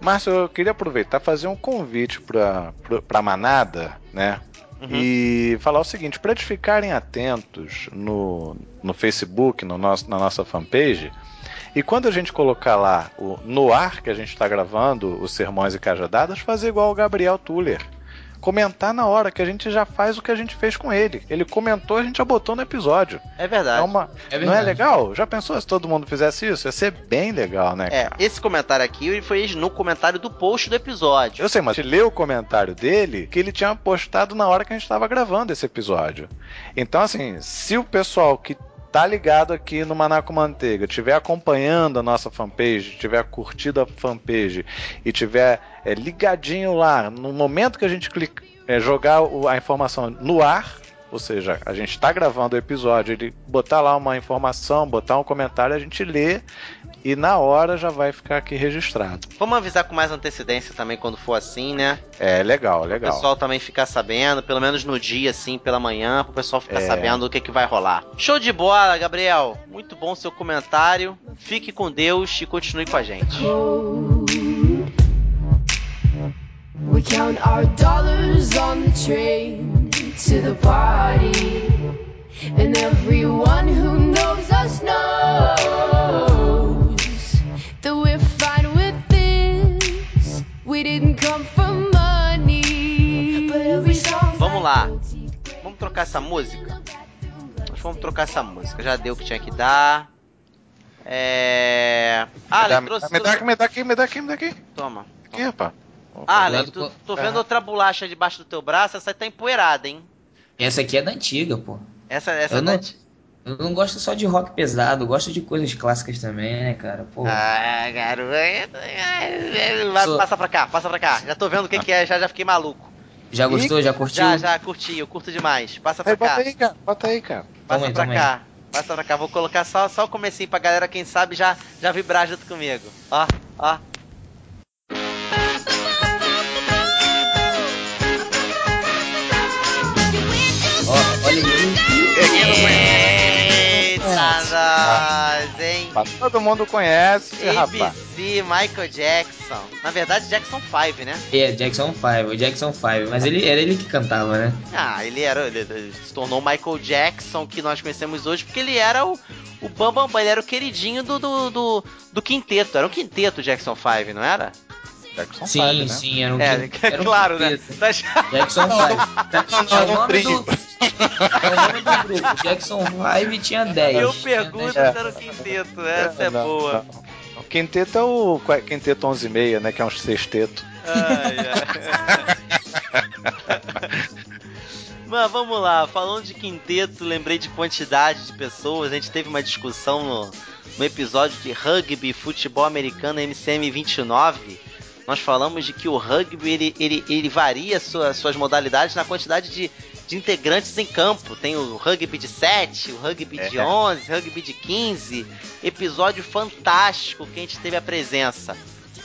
Márcio, eu queria aproveitar e fazer um convite pra, pra, pra manada, né? Uhum. E falar o seguinte, para eles ficarem atentos no, no Facebook, no nosso, na nossa fanpage, e quando a gente colocar lá o, no ar que a gente está gravando os sermões e cajadadas, fazer igual o Gabriel Tuller. Comentar na hora que a gente já faz o que a gente fez com ele. Ele comentou, a gente já botou no episódio. É É verdade. uma, É não é verdade. legal? Já pensou se todo mundo fizesse isso? Ia ser bem legal, né? É, cara? esse comentário aqui ele foi no comentário do post do episódio. Eu sei, mas a gente leu o comentário dele que ele tinha postado na hora que a gente estava gravando esse episódio. Então, assim, se o pessoal que tá ligado aqui no Manaco Manteiga, estiver acompanhando a nossa fanpage, tiver curtido a fanpage e tiver é, ligadinho lá, no momento que a gente clica, é, jogar a informação no ar, ou seja, a gente está gravando o episódio, ele botar lá uma informação, botar um comentário, a gente lê e na hora já vai ficar aqui registrado. Vamos avisar com mais antecedência também quando for assim, né? É legal, O legal. pessoal também ficar sabendo, pelo menos no dia, assim, pela manhã, pro pessoal ficar É. sabendo o que, que vai rolar. Show de bola, Gabriel. Muito bom seu comentário. Fique com Deus e continue com a gente. We count our dollars on the train to the party. And everyone who knows us knows that we're fine with this. We didn't come for money. But every song's Vamos lá. Vamos trocar essa música? Nós vamos trocar essa música. Já deu o que tinha que dar. É. Ah, me, ele trouxe. me dá aqui, me dá aqui, me dá aqui, me dá aqui. Toma. Aqui, rapaz. Ah, tu, com- tô vendo Ah. outra bolacha debaixo do teu braço, essa aí tá empoeirada, hein? Essa aqui é da antiga, pô. Essa, essa Eu não- tá- Eu não gosto só de rock pesado, eu gosto de coisas clássicas também, né, cara? Pô. Ah, garoto. Vai, Sou- Passa pra cá, passa pra cá. Já tô vendo o que, que é, já, já fiquei maluco. já gostou? Já curtiu? Já, já curti, eu curto demais. Passa pra Aí, bota cá, aí, cara. Bota aí, cara. passa Toma aí, pra toma aí. cá. Passa pra cá, vou colocar só, só o comecinho pra galera, quem sabe, já, já vibrar junto comigo. Ó. Ó, hein? Todo mundo conhece, rapaz. ABC, Michael Jackson. Na verdade, Jackson 5, né? É, Jackson 5, o Jackson 5. Mas ele era ele que cantava, né? Ah, ele era. Ele, ele se tornou o Michael Jackson que nós conhecemos hoje, porque ele era o. O Bam Bam Bam, ele era o queridinho do, do, do, do quinteto. Era um quinteto Jackson 5, não era? Jackson Sim, Five, né? sim, era um É, quin- era um claro, né? quinteto. Tá- Jackson 5. não, É o não, trio. do, é o nome do grupo. Jackson 5 tinha 10. Eu pergunto 10. se era o quinteto. Essa é Não, boa. não. O quinteto é o qua- quinteto 11 e meia, né? Que é um sexteto. Ai, ai. [LAUGHS] Mas vamos lá, falando de quinteto, lembrei de quantidade de pessoas. A gente teve uma discussão no, no episódio de rugby futebol americano MCM 29. Nós falamos de que o rugby ele, ele, ele varia sua, suas modalidades na quantidade de, de integrantes em campo. Tem o rugby de 7, o rugby de É. 11, rugby de 15. Episódio fantástico que a gente teve a presença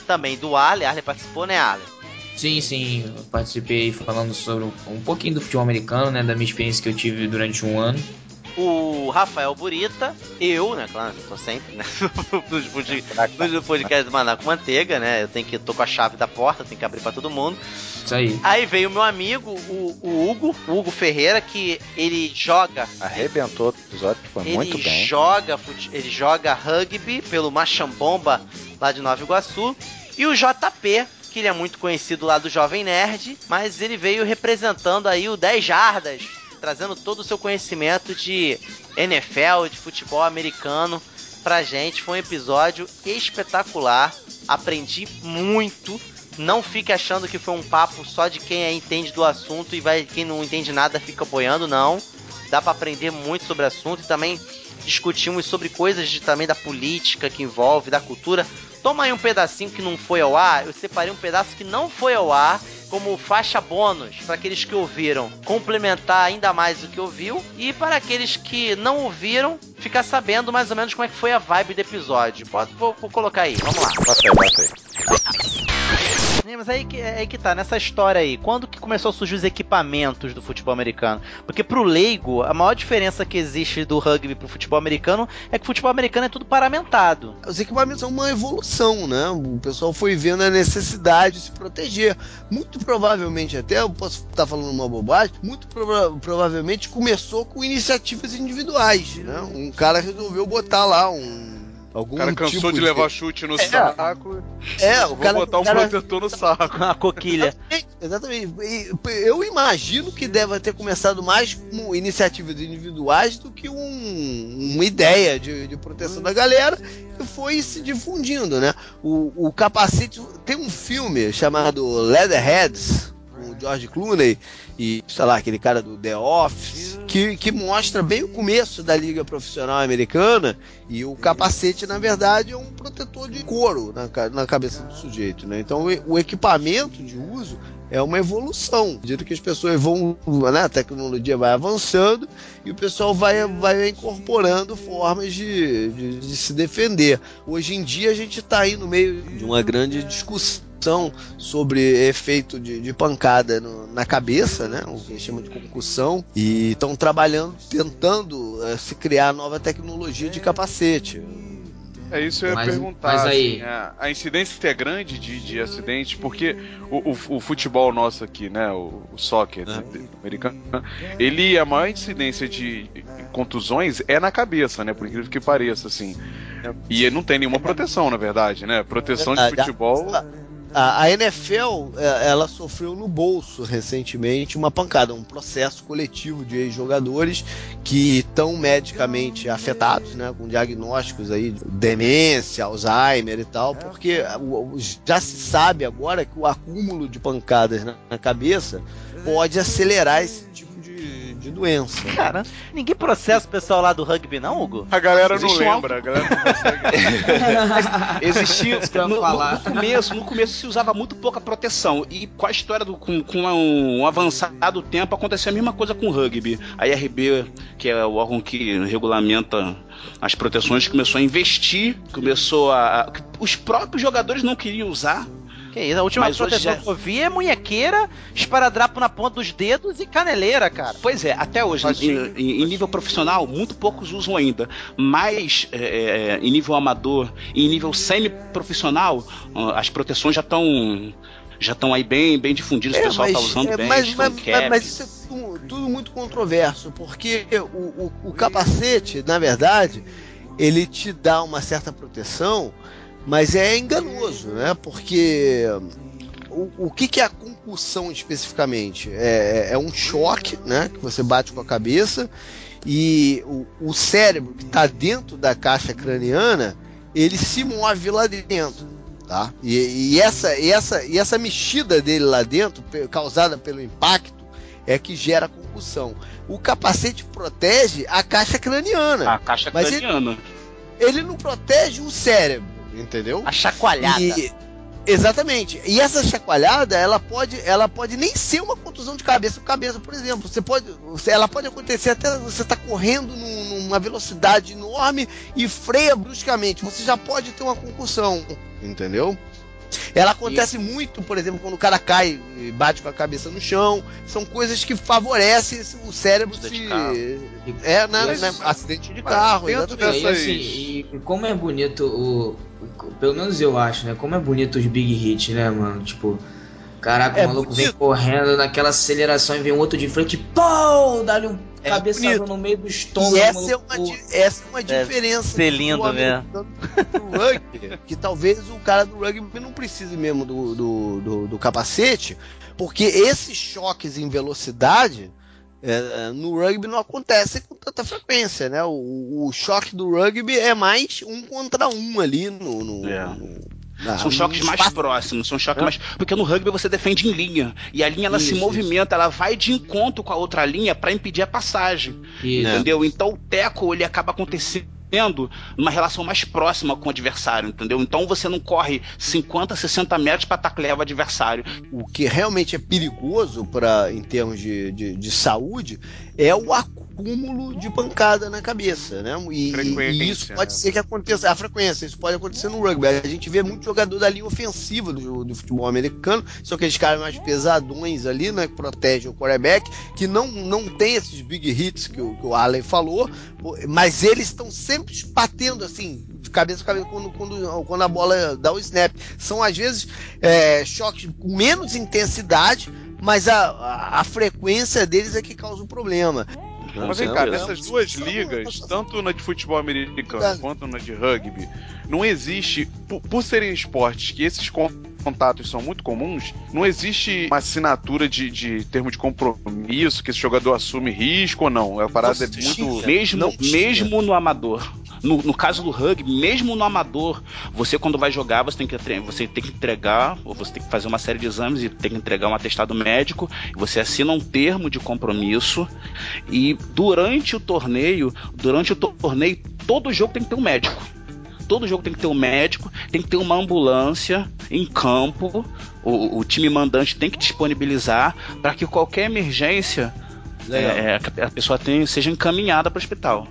também do Arley. Arley participou, né, Arley? Sim, sim, eu participei falando sobre um, um pouquinho do futebol americano, né? Da minha experiência que eu tive durante um ano. O Rafael Burita, eu, né, claro, eu tô sempre, né, nos, pod- nos podcasts do Maná com Manteiga, né, eu tenho que, tô com a chave da porta, tenho que abrir pra todo mundo. Isso aí. Aí veio o meu amigo, o, o Hugo, o Hugo Ferreira, que ele joga, Arrebentou o episódio, foi ele muito bem. joga, ele joga rugby pelo Machambomba, lá de Nova Iguaçu, e o JP, que ele é muito conhecido lá do Jovem Nerd, mas ele veio representando aí o 10 Jardas, trazendo todo o seu conhecimento de NFL, de futebol americano pra gente. Foi um episódio espetacular, aprendi muito. Não fique achando que foi um papo só de quem aí entende do assunto e vai quem não entende nada fica boiando, não. Dá pra aprender muito sobre o assunto e também discutimos sobre coisas de, também da política que envolve, da cultura. Toma aí um pedacinho que não foi ao ar. Eu separei um pedaço que não foi ao ar como faixa bônus para aqueles que ouviram complementar ainda mais o que ouviu e para aqueles que não ouviram ficar sabendo mais ou menos como é que foi a vibe do episódio. Pode, vou, vou colocar aí, vamos lá. Bota aí, bota aí. Mas aí que, é aí que tá, nessa história aí, quando que começou a surgir os equipamentos do futebol americano? Porque pro leigo, a maior diferença que existe do rugby pro futebol americano é que o futebol americano é tudo paramentado. Os equipamentos são uma evolução, né? O pessoal foi vendo a necessidade de se proteger. Muito provavelmente, até eu posso estar falando uma bobagem, muito prova- provavelmente começou com iniciativas individuais, né? Um cara resolveu botar lá um. Algum O cara cansou tipo de levar chute no saco. É, o Vou cara, botar um cara- protetor no saco. [LAUGHS] A coquilha. Exatamente. E Eu imagino que deve ter começado mais como iniciativas individuais do que um- uma ideia de, de proteção da galera que foi se difundindo, né? O, o capacete. Tem um filme chamado Leatherheads, com o George Clooney e, sei lá, aquele cara do The Office, que, que mostra bem o começo da Liga Profissional Americana e o capacete, na verdade, é um protetor de couro na, na cabeça do sujeito, né? Então o, o equipamento de uso é uma evolução. Medida que as pessoas vão, né, a tecnologia vai avançando e o pessoal vai, vai incorporando formas de, de, de se defender. Hoje em dia a gente está aí no meio de uma grande discussão sobre efeito de, de pancada no- na cabeça, né, o que a gente chama de concussão, e estão trabalhando, tentando eh, se criar nova tecnologia de capacete. É isso eu ia Mas- perguntar. mas aí- assim, a, a incidência é grande de, de acidentes, porque o, o- o futebol nosso aqui, né? O, o soccer né, americano, ele, a maior incidência de contusões é na cabeça, né? Por incrível que pareça, assim. E ele não tem nenhuma proteção, na verdade, né? Proteção de Verdade. futebol. A, a NFL, eh, ela sofreu no bolso recentemente uma pancada, um processo coletivo de ex-jogadores que estão medicamente afetados, né, com diagnósticos aí de demência, Alzheimer e tal, porque já se sabe agora que o acúmulo de pancadas na, na cabeça pode acelerar esse tipo de, doença. Cara, ninguém processa o pessoal lá do rugby, não, Hugo? A galera não Existe um lembra, a galera não consegue. [LAUGHS] Existia Isso que eu ia no, no- falar. no começo, no começo se usava muito pouca proteção e com a história do com, com um, um avançado tempo aconteceu a mesma coisa com o rugby. A IRB, que é o órgão que regulamenta as proteções, começou a investir, começou a, a- os próprios jogadores não queriam usar. Que isso, a última Mas proteção já- que eu vi é munhequeira, esparadrapo na ponta dos dedos e caneleira, cara. Pois é, até hoje, Mas em, em- em nível profissional, muito poucos usam ainda. Mas é, é, em nível amador e em nível semi-profissional, as proteções já estão já estão aí bem, bem difundidas, o pessoal está usando é, bem, mas, mas- mas isso é tudo, tudo muito controverso, porque o, o- o capacete, na verdade, ele te dá uma certa proteção, mas é enganoso, né? Porque o, o que, que é a concussão especificamente? É, é um choque, né? Que você bate com a cabeça e o, o cérebro que está dentro da caixa craniana, ele se move lá dentro. Tá? E, e essa, e, essa, e essa mexida dele lá dentro, causada pelo impacto, é que gera concussão. O capacete protege a caixa craniana. A caixa Mas ele- craniana. Ele não protege o cérebro, entendeu? A chacoalhada. E- exatamente. E essa chacoalhada, ela pode, ela pode nem ser uma contusão de cabeça por cabeça, por exemplo. Você pode, você- ela pode acontecer até você está correndo num- numa velocidade enorme e freia bruscamente. Você já pode ter uma concussão, entendeu? Ela acontece muito, por exemplo, quando o cara cai e bate com a cabeça no chão. São coisas que favorecem o cérebro Acidente se. de carro. É, né, né, acidente de carro, dentro exatamente. E, dessas- assim, e como é bonito o- Pelo menos eu acho, né? Como é bonito os big hits, né, mano? Tipo, caraca, É o maluco vem bonito. correndo naquela aceleração e vem um outro de frente, pô! Dá-lhe um É cabeçadão bonito. no meio do estômago. E essa é maluco, uma, pô. di- essa é uma diferença ser do lindo americano pro rugby, que talvez o cara do rugby não precise mesmo do, do, do- do capacete, porque esses choques em velocidade é, é, no rugby não acontecem com tanta frequência, né? O, o choque do rugby é mais um contra um ali no. no- É. no- na- São no choques mais espaço. próximos, são choques mais. Porque no rugby você defende em linha. E a linha ela se Isso, movimenta, ela vai de encontro com a outra linha para impedir a passagem. Isso. Entendeu? Então o teco ele acaba acontecendo numa relação mais próxima com o adversário, entendeu? Então você não corre 50, 60 metros para taclear o adversário. o que realmente é perigoso para em termos de, de, de saúde é o acúmulo de pancada na cabeça, né? E, e isso pode né? ser que aconteça, a frequência, isso pode acontecer no rugby. A gente vê muito jogador da linha ofensiva do, do futebol americano, são aqueles caras mais pesadões ali, né? Que protegem o quarterback, que não, não tem esses big hits que o, que o Arley falou, mas eles estão sempre batendo assim, de cabeça a cabeça, quando, quando, quando a bola dá o snap. São às vezes é, choques com menos intensidade, mas a, a, a frequência deles é que causa o problema. Mas vem cá, nessas duas ligas, tanto na de futebol americano quanto na de rugby, não existe, por, por serem esportes que esses con- contatos são muito comuns, não existe uma assinatura de, de termo de compromisso que esse jogador assume risco ou não? A parada é Não tinha. muito. Mesmo, Não mesmo no amador. No, no caso do rugby, mesmo no amador, você quando vai jogar, você tem que você tem que entregar, ou você tem que fazer uma série de exames e tem que entregar um atestado médico, você assina um termo de compromisso e durante o torneio, durante o to- torneio, todo jogo tem que ter um médico. Todo jogo tem que ter um médico, tem que ter uma ambulância em campo, o, o time mandante tem que disponibilizar para que qualquer emergência é, a pessoa tenha, seja encaminhada para o hospital.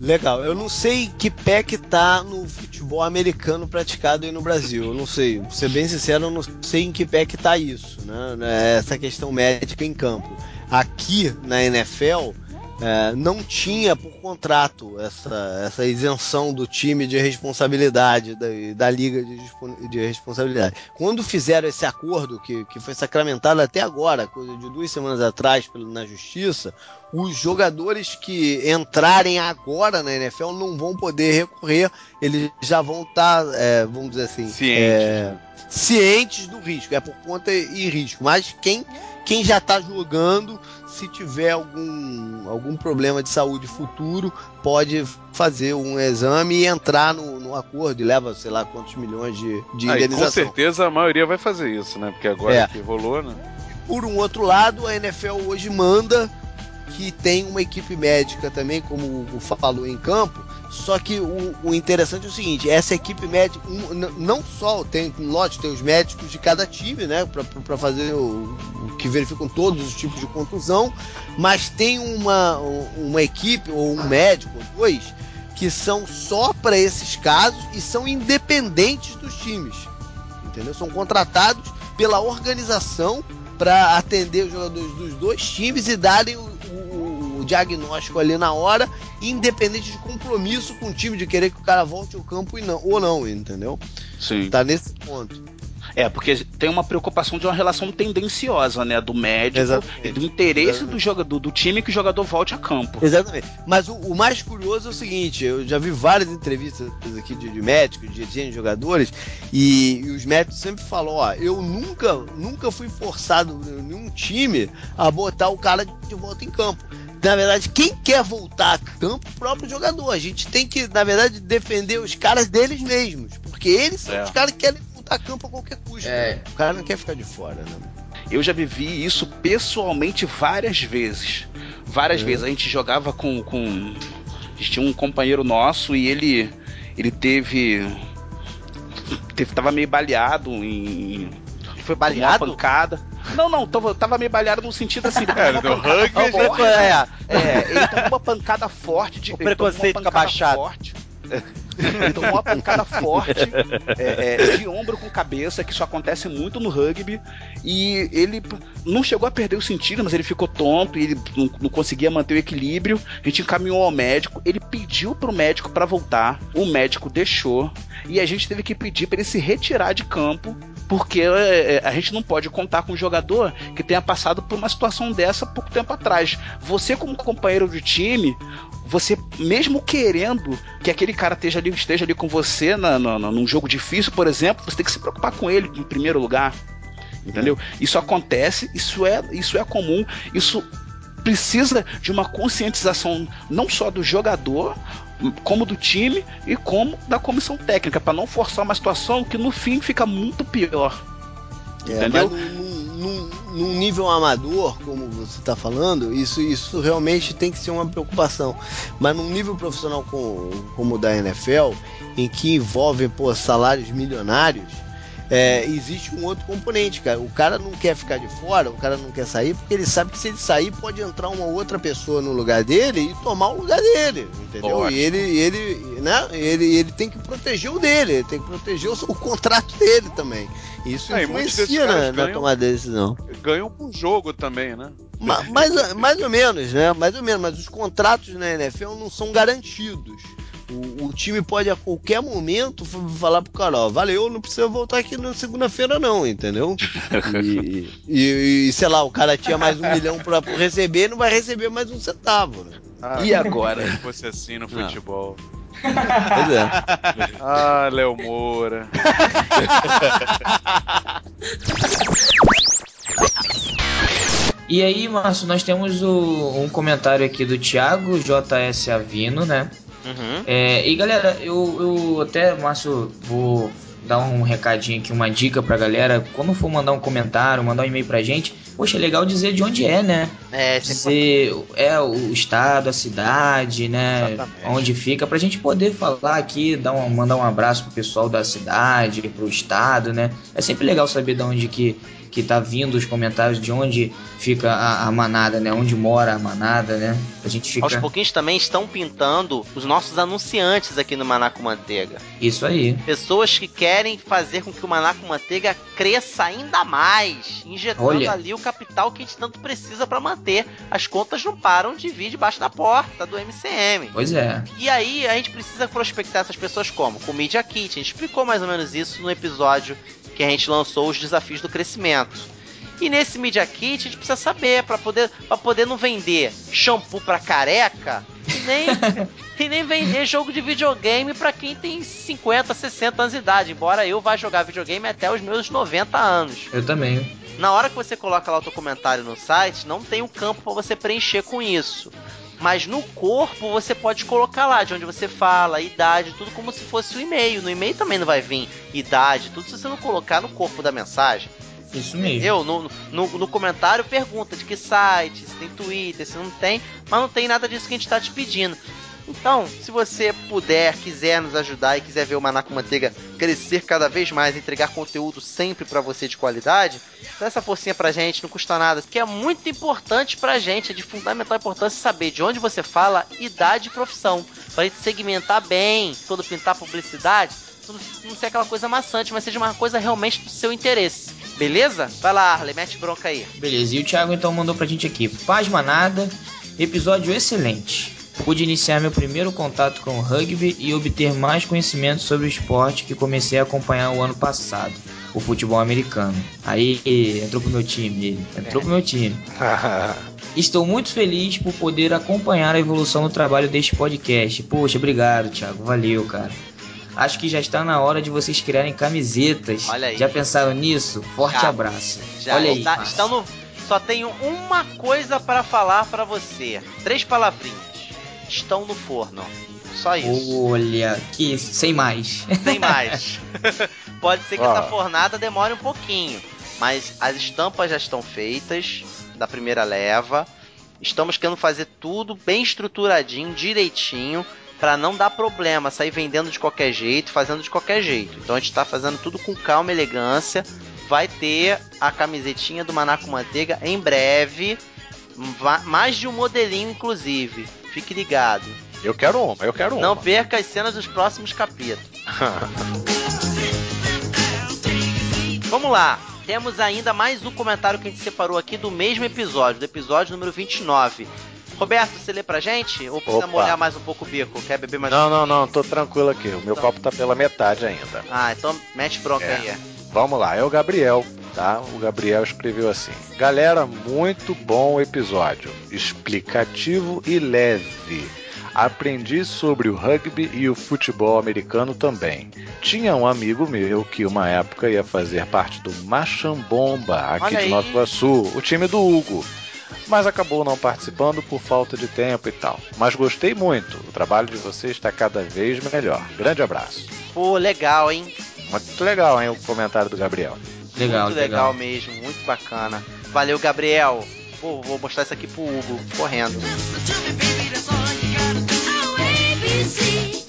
Legal, eu não sei que pé que tá no futebol americano praticado aí no Brasil. Eu não sei, pra ser bem sincero, eu não sei em que pé que tá isso, né? Essa questão médica em campo. Aqui na NFL é, não tinha por contrato essa, essa isenção do time de responsabilidade, da, da liga de, de responsabilidade. Quando fizeram esse acordo, que, que foi sacramentado até agora, coisa de duas semanas atrás pelo- na justiça, os jogadores que entrarem agora na NFL não vão poder recorrer, eles já vão estar, é, vamos dizer assim, Cientes. é, cientes do risco, é por conta e risco. Mas quem, quem já está jogando, se tiver algum, algum problema de saúde futuro, pode fazer um exame e entrar no, no acordo e leva, sei lá, quantos milhões de, de Ah, e com indenização. certeza a maioria vai fazer isso, né? Porque agora É. que rolou, né? Por um outro lado, a NFL hoje manda que tem uma equipe médica também, como o Hugo falou, em campo. Só que o, o interessante é o seguinte: essa equipe médica, um, não só tem, lógico, tem os médicos de cada time, né, para fazer o, o que verificam todos os tipos de contusão, mas tem uma, uma equipe ou um médico, ou dois, que são só para esses casos e são independentes dos times. Entendeu? São contratados pela organização para atender os jogadores dos dois times e darem o, o- diagnóstico ali na hora, independente de compromisso com o time de querer que o cara volte ao campo e não, ou não, entendeu? Sim. Tá nesse ponto. É, porque tem uma preocupação de uma relação tendenciosa, né? Do médico Exatamente. e do interesse Exatamente. do, jogador, do time que o jogador volte a campo. Exatamente. Mas o, o mais curioso é o seguinte: eu já vi várias entrevistas aqui de, de médicos, de, de jogadores, e, e os médicos sempre falam: ó, eu nunca, nunca fui forçado em nenhum time a botar o cara de volta em campo. Na verdade, quem quer voltar a campo é o próprio jogador. A gente tem que, na verdade, defender os caras deles mesmos. Porque eles são É. os caras que querem a campo a qualquer custo. É. O cara não quer ficar de fora, né? Eu já vivi isso pessoalmente várias vezes. Várias É. vezes. A gente jogava com, com. A gente tinha um companheiro nosso e ele. Ele teve. teve tava meio baleado em. Foi baleado? Uma pancada. Não, não, tava, tava meio baleado no sentido assim. [LAUGHS] É, pancada rugby forte. É, É, ele tomou uma pancada forte de. O preconceito com a Baixada. Forte. [LAUGHS] Ele tomou uma pancada forte é, é, de ombro com cabeça, que isso acontece muito no rugby. E ele não chegou a perder o sentido, mas ele ficou tonto e ele não, não conseguia manter o equilíbrio. A gente encaminhou ao médico, ele pediu pro médico para voltar, o médico deixou. E a gente teve que pedir para ele se retirar de campo, porque é, é, a gente não pode contar com um jogador que tenha passado por uma situação dessa pouco tempo atrás. Você, como companheiro de time, você, mesmo querendo que aquele cara esteja ali, esteja ali com você na, na, num jogo difícil, por exemplo, você tem que se preocupar com ele em primeiro lugar. Entendeu? Isso acontece, isso é, isso é comum, isso precisa de uma conscientização não só do jogador, como do time e como da comissão técnica, para não forçar uma situação que no fim fica muito pior. É, Entendeu? mas num, num- num nível amador, como você está falando, isso, isso realmente tem que ser uma preocupação. Mas num nível profissional como, como o da NFL, em que envolvem pô, salários milionários, é, existe um outro componente, cara. O cara não quer ficar de fora, o cara não quer sair, porque ele sabe que se ele sair pode entrar uma outra pessoa no lugar dele e tomar o lugar dele, entendeu? Lógico. E ele, ele, né? Ele, ele tem que proteger o dele, ele tem que proteger o, o contrato dele também. Isso É, influencia na, caras na ganham- tomada de decisão. Ganham por jogo também, né? Ma- mais, mais ou menos, né? Mais ou menos, mas os contratos na NFL não são garantidos. O, o time pode a qualquer momento falar pro cara, ó, valeu, não precisa voltar aqui na segunda-feira não, entendeu? E, e- e, sei lá, o cara tinha mais um milhão pra receber, não vai receber mais um centavo, né? Ah, E agora? Se fosse assim no futebol. Pois é. [LAUGHS] Ah, Léo Moura. E aí, Márcio, nós temos o- um comentário aqui do Thiago JS Avino, né? Uhum. É, e galera, eu, eu até, Márcio, vou dar um recadinho aqui, uma dica pra galera. Quando for mandar um comentário, mandar um e-mail pra gente, poxa, é legal dizer de onde é, né? É, Dizer é o estado, a cidade, né? Exatamente. Onde fica, pra gente poder falar aqui, dar um, mandar um abraço pro pessoal da cidade, pro estado, né? É sempre legal saber de onde que, que tá vindo os comentários, de onde fica a, a manada, né? Onde mora a manada, né? A gente fica. Aos pouquinhos também estão pintando os nossos anunciantes aqui no Maná com Manteiga. Isso aí. Pessoas que querem fazer com que o Maná com Manteiga cresça ainda mais, injetando Olha. ali o capital que a gente tanto precisa para manter. As contas não param de vir debaixo da porta do MCM. Pois é. E aí a gente precisa prospectar essas pessoas como? Com o Media Kit. A gente explicou mais ou menos isso no episódio que a gente lançou os desafios do crescimento. E nesse Media Kit a gente precisa saber para poder para poder não vender shampoo para careca e nem [LAUGHS] e nem vender jogo de videogame para quem tem 50, 60 anos de idade, embora eu vá jogar videogame até os meus 90 anos. Eu também. Na hora que você coloca lá o teu comentário no site, não tem um campo para você preencher com isso. Mas no corpo você pode colocar lá de onde você fala, idade, tudo como se fosse o e-mail. No e-mail também não vai vir idade, tudo se você não colocar no corpo da mensagem. Isso mesmo. Eu, no, no, no comentário, pergunta de que site, se tem Twitter, se não tem, mas não tem nada disso que a gente tá te pedindo. Então, se você puder, quiser nos ajudar e quiser ver o Manaco Manteiga crescer cada vez mais, entregar conteúdo sempre pra você de qualidade, dá essa forcinha pra gente, não custa nada, que é muito importante pra gente, é de fundamental importância saber de onde você fala, idade e profissão, pra gente segmentar bem, todo pintar publicidade, não, ser aquela coisa maçante, mas seja uma coisa realmente do seu interesse. Beleza? Vai lá, Arley, mete bronca aí. Beleza, e o Thiago então mandou pra gente aqui. Paz Manada, episódio excelente. Pude iniciar meu primeiro contato com o rugby e obter mais conhecimento sobre o esporte que comecei a acompanhar o ano passado, o futebol americano. Aí entrou pro meu time, ele. entrou pro meu time. [LAUGHS] Estou muito feliz por poder acompanhar a evolução do trabalho deste podcast. Poxa, obrigado, Thiago. Valeu, cara. Acho que já está na hora de vocês criarem camisetas. Olha aí. Já pensaram nisso? Forte Já. abraço. Já Olha aí. está, Márcio. estão no. Só tenho uma coisa pra falar pra você. Três palavrinhas. Estão no forno. Só isso. Olha, que sem mais. Tem mais. [LAUGHS] Pode ser que essa fornada demore um pouquinho. Mas as estampas já estão feitas da primeira leva. Estamos querendo fazer tudo bem estruturadinho, direitinho, pra não dar problema, sair vendendo de qualquer jeito, fazendo de qualquer jeito. Então a gente tá fazendo tudo com calma e elegância. Vai ter a camisetinha do Manaco Manteiga em breve. Mais de um modelinho, inclusive. Fique ligado. Eu quero uma, eu quero uma. Não perca as cenas dos próximos capítulos. [LAUGHS] Vamos lá. Temos ainda mais um comentário que a gente separou aqui do mesmo episódio, do episódio número 29. Roberto, você lê pra gente? Ou precisa Opa. molhar mais um pouco o bico? Quer beber mais Não, não, não, tô tranquilo aqui. O meu Tá. copo tá pela metade ainda. Ah, então mete bronca É. aí. Vamos lá, é o Gabriel, tá? O Gabriel escreveu assim: Galera, muito bom episódio. Explicativo e leve. Aprendi sobre o rugby e o futebol americano também. Tinha um amigo meu que uma época ia fazer parte do Machambomba, aqui Olha de. Nova Iguaçu, o time do Hugo. Mas acabou não participando por falta de tempo e tal. Mas gostei muito. O trabalho de vocês está cada vez melhor. Grande abraço. Pô, legal, hein? Muito legal, hein, o comentário do Gabriel. Legal, muito legal, mesmo, muito bacana. Valeu, Gabriel. Pô, vou mostrar isso aqui pro Hugo, correndo.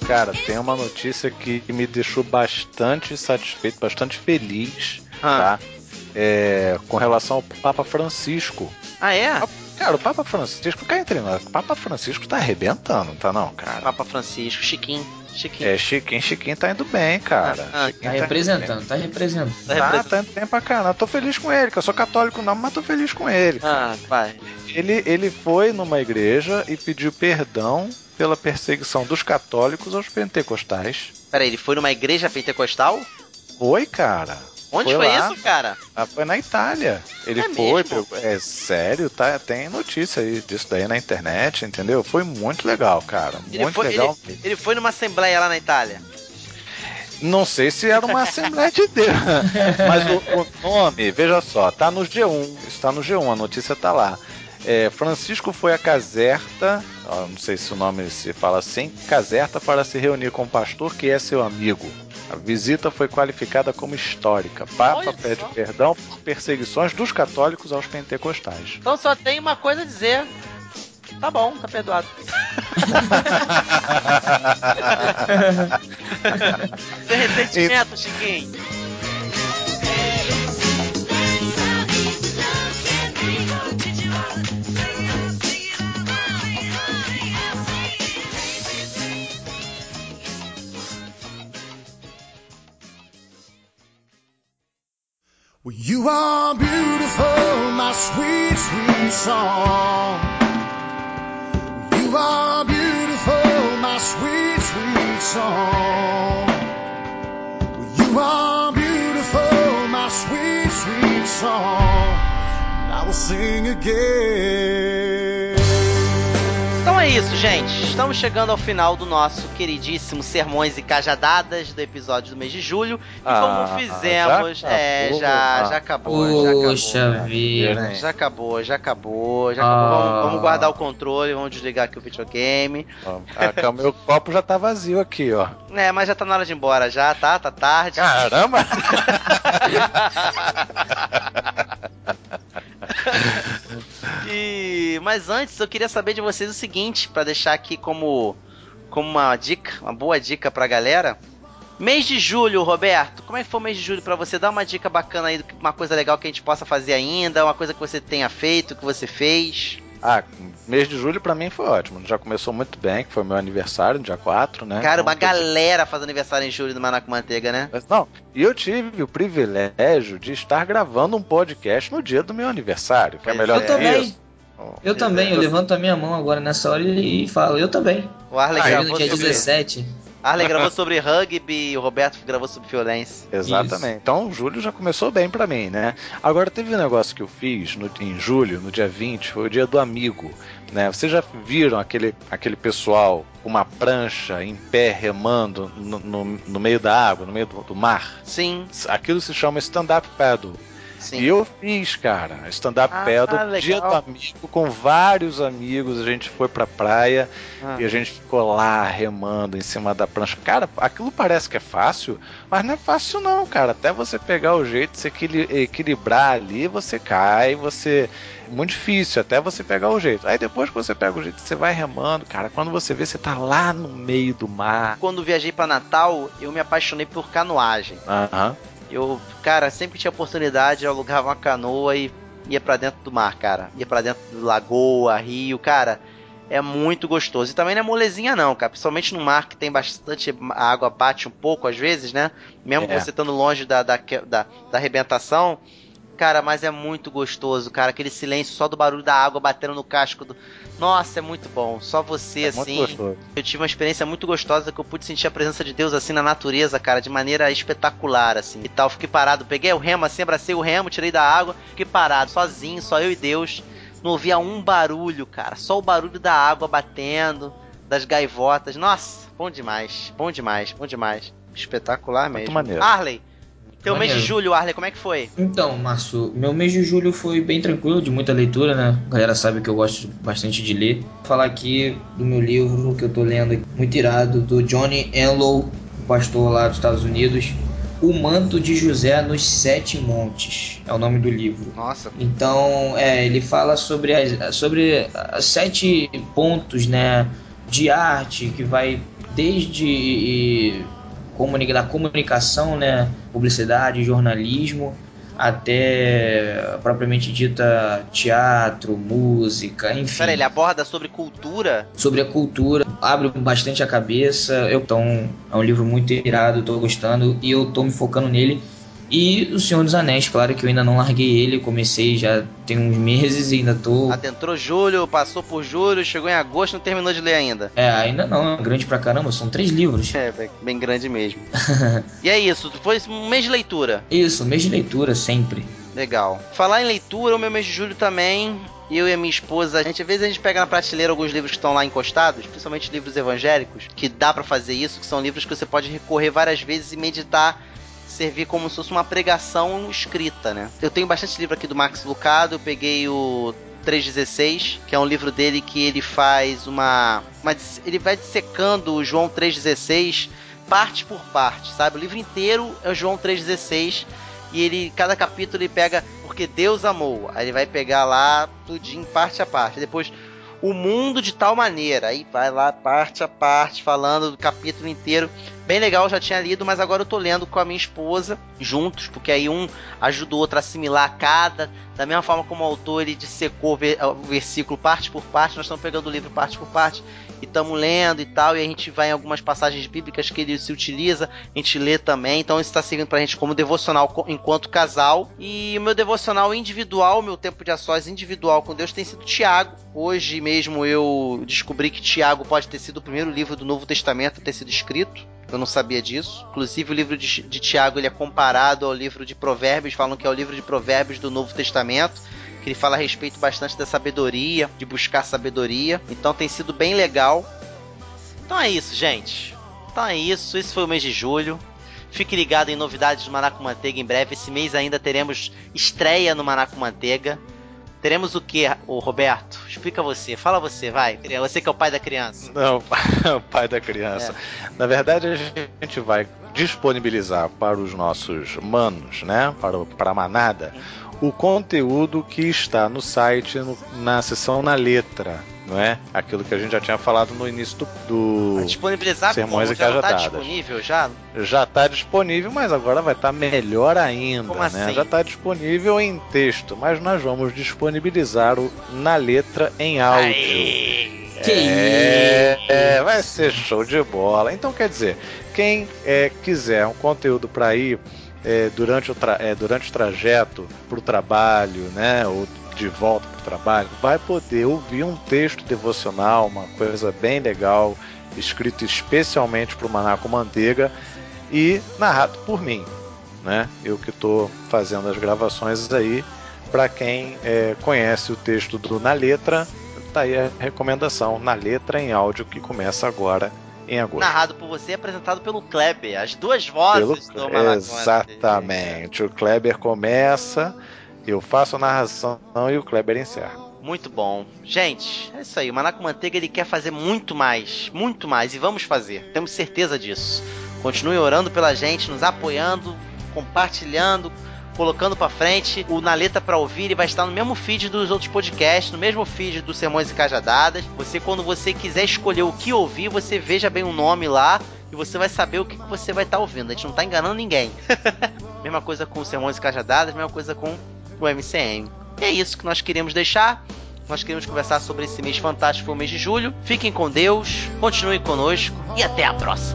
Cara, tem uma notícia que me deixou bastante satisfeito, bastante feliz, Ah. tá? É, com relação ao Papa Francisco. Ah, é? Cara, o Papa Francisco, cá entre nós, o Papa Francisco tá arrebentando, tá não, cara? Papa Francisco, Chiquinho, Chiquinho. É, Chiquinho, Chiquinho tá indo bem, cara. Ah, ah, Tá indo representando, tá representando. Tá bem. Tá, representando. tá indo bem pra caramba. Tô feliz com ele, que eu sou católico não, mas tô feliz com ele. Ah, vai. Ele, ele foi numa igreja e pediu perdão pela perseguição dos católicos aos pentecostais. Peraí, ele foi numa igreja pentecostal? Foi, cara. Onde Foi foi, isso, cara? Ah, foi na Itália. Ele É foi, pegou- é sério, tá? Tem notícia aí disso daí na internet, entendeu? Foi muito legal, cara. Ele Muito foi, legal. ele, ele foi numa assembleia lá na Itália. Não sei se era uma [LAUGHS] Assembleia de Deus, mas o, o nome, veja só, tá no G1, está no G1, a notícia tá lá. É, Francisco foi a Caserta, não sei se o nome se fala assim, Caserta para se reunir com o pastor que é seu amigo. A visita foi qualificada como histórica. Papa Olha pede só. perdão por perseguições dos católicos aos pentecostais. Então só tem uma coisa a dizer. Tá bom, tá perdoado. [LAUGHS] Sem ressentimento, Chiquinho. Well, you are beautiful, my sweet, sweet song. You are beautiful, my sweet, sweet song. Well, you are beautiful, my sweet, sweet song. And I will sing again. Então é isso, gente. Estamos chegando ao final do nosso queridíssimo Sermões e Cajadadas do episódio do mês de julho. E Ah, como fizemos. já é, acabou? já, Ah. já acabou. já acabou. Poxa vida. né? Já acabou, já acabou, já Ah. acabou. Vamos, vamos guardar o controle, vamos desligar aqui o videogame. Ah, meu copo já tá vazio aqui, ó. É, mas já tá na hora de ir embora já, tá? Tá tarde. Caramba! [LAUGHS] E mas antes eu queria saber de vocês o seguinte, pra deixar aqui como como uma dica, uma boa dica pra galera. Mês de julho, Roberto, como é que foi o mês de julho pra você? Dá uma dica bacana aí, uma coisa legal que a gente possa fazer ainda, uma coisa que você tenha feito, que você fez. Ah, mês de julho pra mim foi ótimo. Já começou muito bem, que foi meu aniversário, dia 4, né? Cara, Então, uma galera faz aniversário em julho do Maná com Manteiga, né? Mas não, e eu tive o privilégio de estar gravando um podcast no dia do meu aniversário, que é melhor Eu que também. isso. Eu também, eu levanto a minha mão agora nessa hora e, e falo, eu também. O Arley Ah, gravou no dia sobre... 17. Arley gravou sobre rugby e o Roberto gravou sobre violência. Exatamente. Então, julho já começou bem pra mim, né? Agora, teve um negócio que eu fiz no- em julho, no dia 20, foi o dia do amigo, né? Vocês já viram aquele, aquele pessoal com uma prancha em pé remando no, no- no meio da água, no meio do, do mar? Sim, Aquilo se chama stand-up paddle. Sim. E eu fiz, cara, stand-up Ah, paddle, legal. dia do amigo, com vários amigos. A gente foi pra praia Ah. e a gente ficou lá remando em cima da prancha. Cara, aquilo parece que é fácil, mas não é fácil não, cara. Até você pegar o jeito se equili- equilibrar ali, você cai, você. Muito difícil, até você pegar o jeito. Aí depois que você pega o jeito, você vai remando, cara. Quando você vê, você tá lá no meio do mar. Quando viajei pra Natal, eu me apaixonei por canoagem. Aham. Eu, cara, sempre que tinha oportunidade, eu alugava uma canoa e ia pra dentro do mar, cara. Ia pra dentro do lagoa, rio, cara. É muito gostoso. E também não é molezinha não, cara. Principalmente no mar que tem bastante a água bate um pouco às vezes, né? Mesmo É. você estando longe da, da, da, da arrebentação. Cara, mas é muito gostoso, cara. Aquele silêncio só do barulho da água batendo no casco do. Nossa, é muito bom. Só você, É muito assim. gostoso. Eu tive uma experiência muito gostosa que eu pude sentir a presença de Deus assim na natureza, cara, de maneira espetacular, assim. E tal, fiquei parado, peguei o remo assim, abracei o remo, tirei da água, fiquei parado, sozinho, só eu e Deus. Não ouvia um barulho, cara, só o barulho da água batendo, das gaivotas. Nossa, bom demais, bom demais, bom demais. Espetacular Muito mesmo. maneiro. Arley, teu mês de julho, Arley, como é que foi? Então, Márcio, meu mês de julho foi bem tranquilo, de muita leitura, né? A galera sabe que eu gosto bastante de ler. Vou falar aqui do meu livro que eu tô lendo, muito irado, do Johnny Enlow, pastor lá dos Estados Unidos. O Manto de José nos Sete Montes é o nome do livro. Nossa, Então, é, ele fala sobre as, sobre as sete pontos, né, de arte que vai desde comuni- da comunicação, né, publicidade, jornalismo, até propriamente dita teatro, música, enfim pera, ele aborda sobre cultura. sobre a cultura, abre bastante a cabeça. Eu, então, é um livro muito irado, tô gostando e eu tô me focando nele. E O Senhor dos Anéis, claro que eu ainda não larguei ele, comecei já tem uns meses e ainda tô. Adentrou julho, passou por julho, chegou em agosto, não terminou de ler ainda. É, ainda não, é grande pra caramba, são três livros. É, bem- grande mesmo. [LAUGHS] e é isso, foi um mês de leitura. Isso, mês de leitura sempre. Legal. Falar em leitura, o meu mês de julho também. Eu e a minha esposa, a gente às vezes a gente pega na prateleira alguns livros que estão lá encostados, principalmente livros evangélicos, que dá pra fazer isso, que são livros que você pode recorrer várias vezes e meditar, servir como se fosse uma pregação escrita, né? Eu tenho bastante livro aqui do Max Lucado, eu peguei o 316, que é um livro dele que ele faz uma, uma ele vai dissecando o João 316 parte por parte, sabe? O livro inteiro é o João 316 e ele cada capítulo ele pega porque Deus amou. Aí ele vai pegar lá tudinho parte a parte. Depois o mundo de tal maneira, aí vai lá parte a parte falando do capítulo inteiro. Bem legal, já tinha lido, mas agora eu tô lendo com a minha esposa juntos, porque aí um ajuda o outro a assimilar cada, da mesma forma como o autor ele dissecou o ver- o versículo parte por parte, nós estamos pegando o livro parte por parte e estamos lendo e tal, e a gente vai em algumas passagens bíblicas que ele se utiliza, a gente lê também, então isso está servindo pra gente como devocional enquanto casal. E o meu devocional individual, meu tempo de a sós individual com Deus tem sido Tiago. Hoje mesmo eu descobri que Tiago pode ter sido o primeiro livro do Novo Testamento a ter sido escrito. Eu não sabia disso. Inclusive, o livro de, de Tiago ele é comparado ao livro de Provérbios, falam que é o livro de Provérbios do Novo Testamento, que ele fala a respeito bastante da sabedoria, de buscar sabedoria. Então tem sido bem legal. Então é isso, gente. Então é isso. Esse foi o mês de julho. Fique ligado em novidades do Maná com Manteiga em breve. Esse mês ainda teremos estreia no Maná com Manteiga. Teremos o que, o Roberto? Explica você, fala você, vai. Você que é o pai da criança. Não, [LAUGHS] o pai da criança. Na verdade, a gente vai disponibilizar para os nossos manos, né? Para, para a manada, o conteúdo que está no site, no- na seção na letra, não é? Aquilo que a gente já tinha falado no início do, do- disponibilizar Sermões como? e Já tá Cajadadas. disponível já? já está disponível, mas agora vai estar melhor ainda, Como né? assim? Já está disponível em texto, mas nós vamos disponibilizar o na letra em áudio. Aê! Que é, é, vai ser show de bola. Então quer dizer, quem é, quiser um conteúdo para ir é, durante, o tra- é, durante o trajeto para o trabalho, né, ou de volta para o trabalho, vai poder ouvir um texto devocional, uma coisa bem legal, escrito especialmente para o Maná com Manteiga e narrado por mim, né? Eu que estou fazendo as gravações aí. Para quem é, conhece o texto do Na Letra, tá aí a recomendação Na Letra em áudio que começa agora em agosto. Narrado por você e apresentado pelo Kleber. As duas vozes Pelo- do. Exatamente. O Kleber começa, eu faço a narração e o Kleber encerra. Muito bom. Gente, é isso aí. O Maná com Manteiga ele quer fazer muito mais. Muito mais. E vamos fazer. Temos certeza disso. Continue orando pela gente, nos apoiando, compartilhando, colocando pra frente. O Na Letra pra ouvir ele vai estar no mesmo feed dos outros podcasts, no mesmo feed dos Sermões e Cajadadas. Você, quando você quiser escolher o que ouvir, você veja bem o nome lá e você vai saber o que você vai estar ouvindo. A gente não tá enganando ninguém. [LAUGHS] mesma coisa com os Sermões e Cajadadas, mesma coisa com o MCM. E é isso que nós queríamos deixar. Nós queremos conversar sobre esse mês fantástico, o mês de julho. Fiquem com Deus, continuem conosco e até a próxima.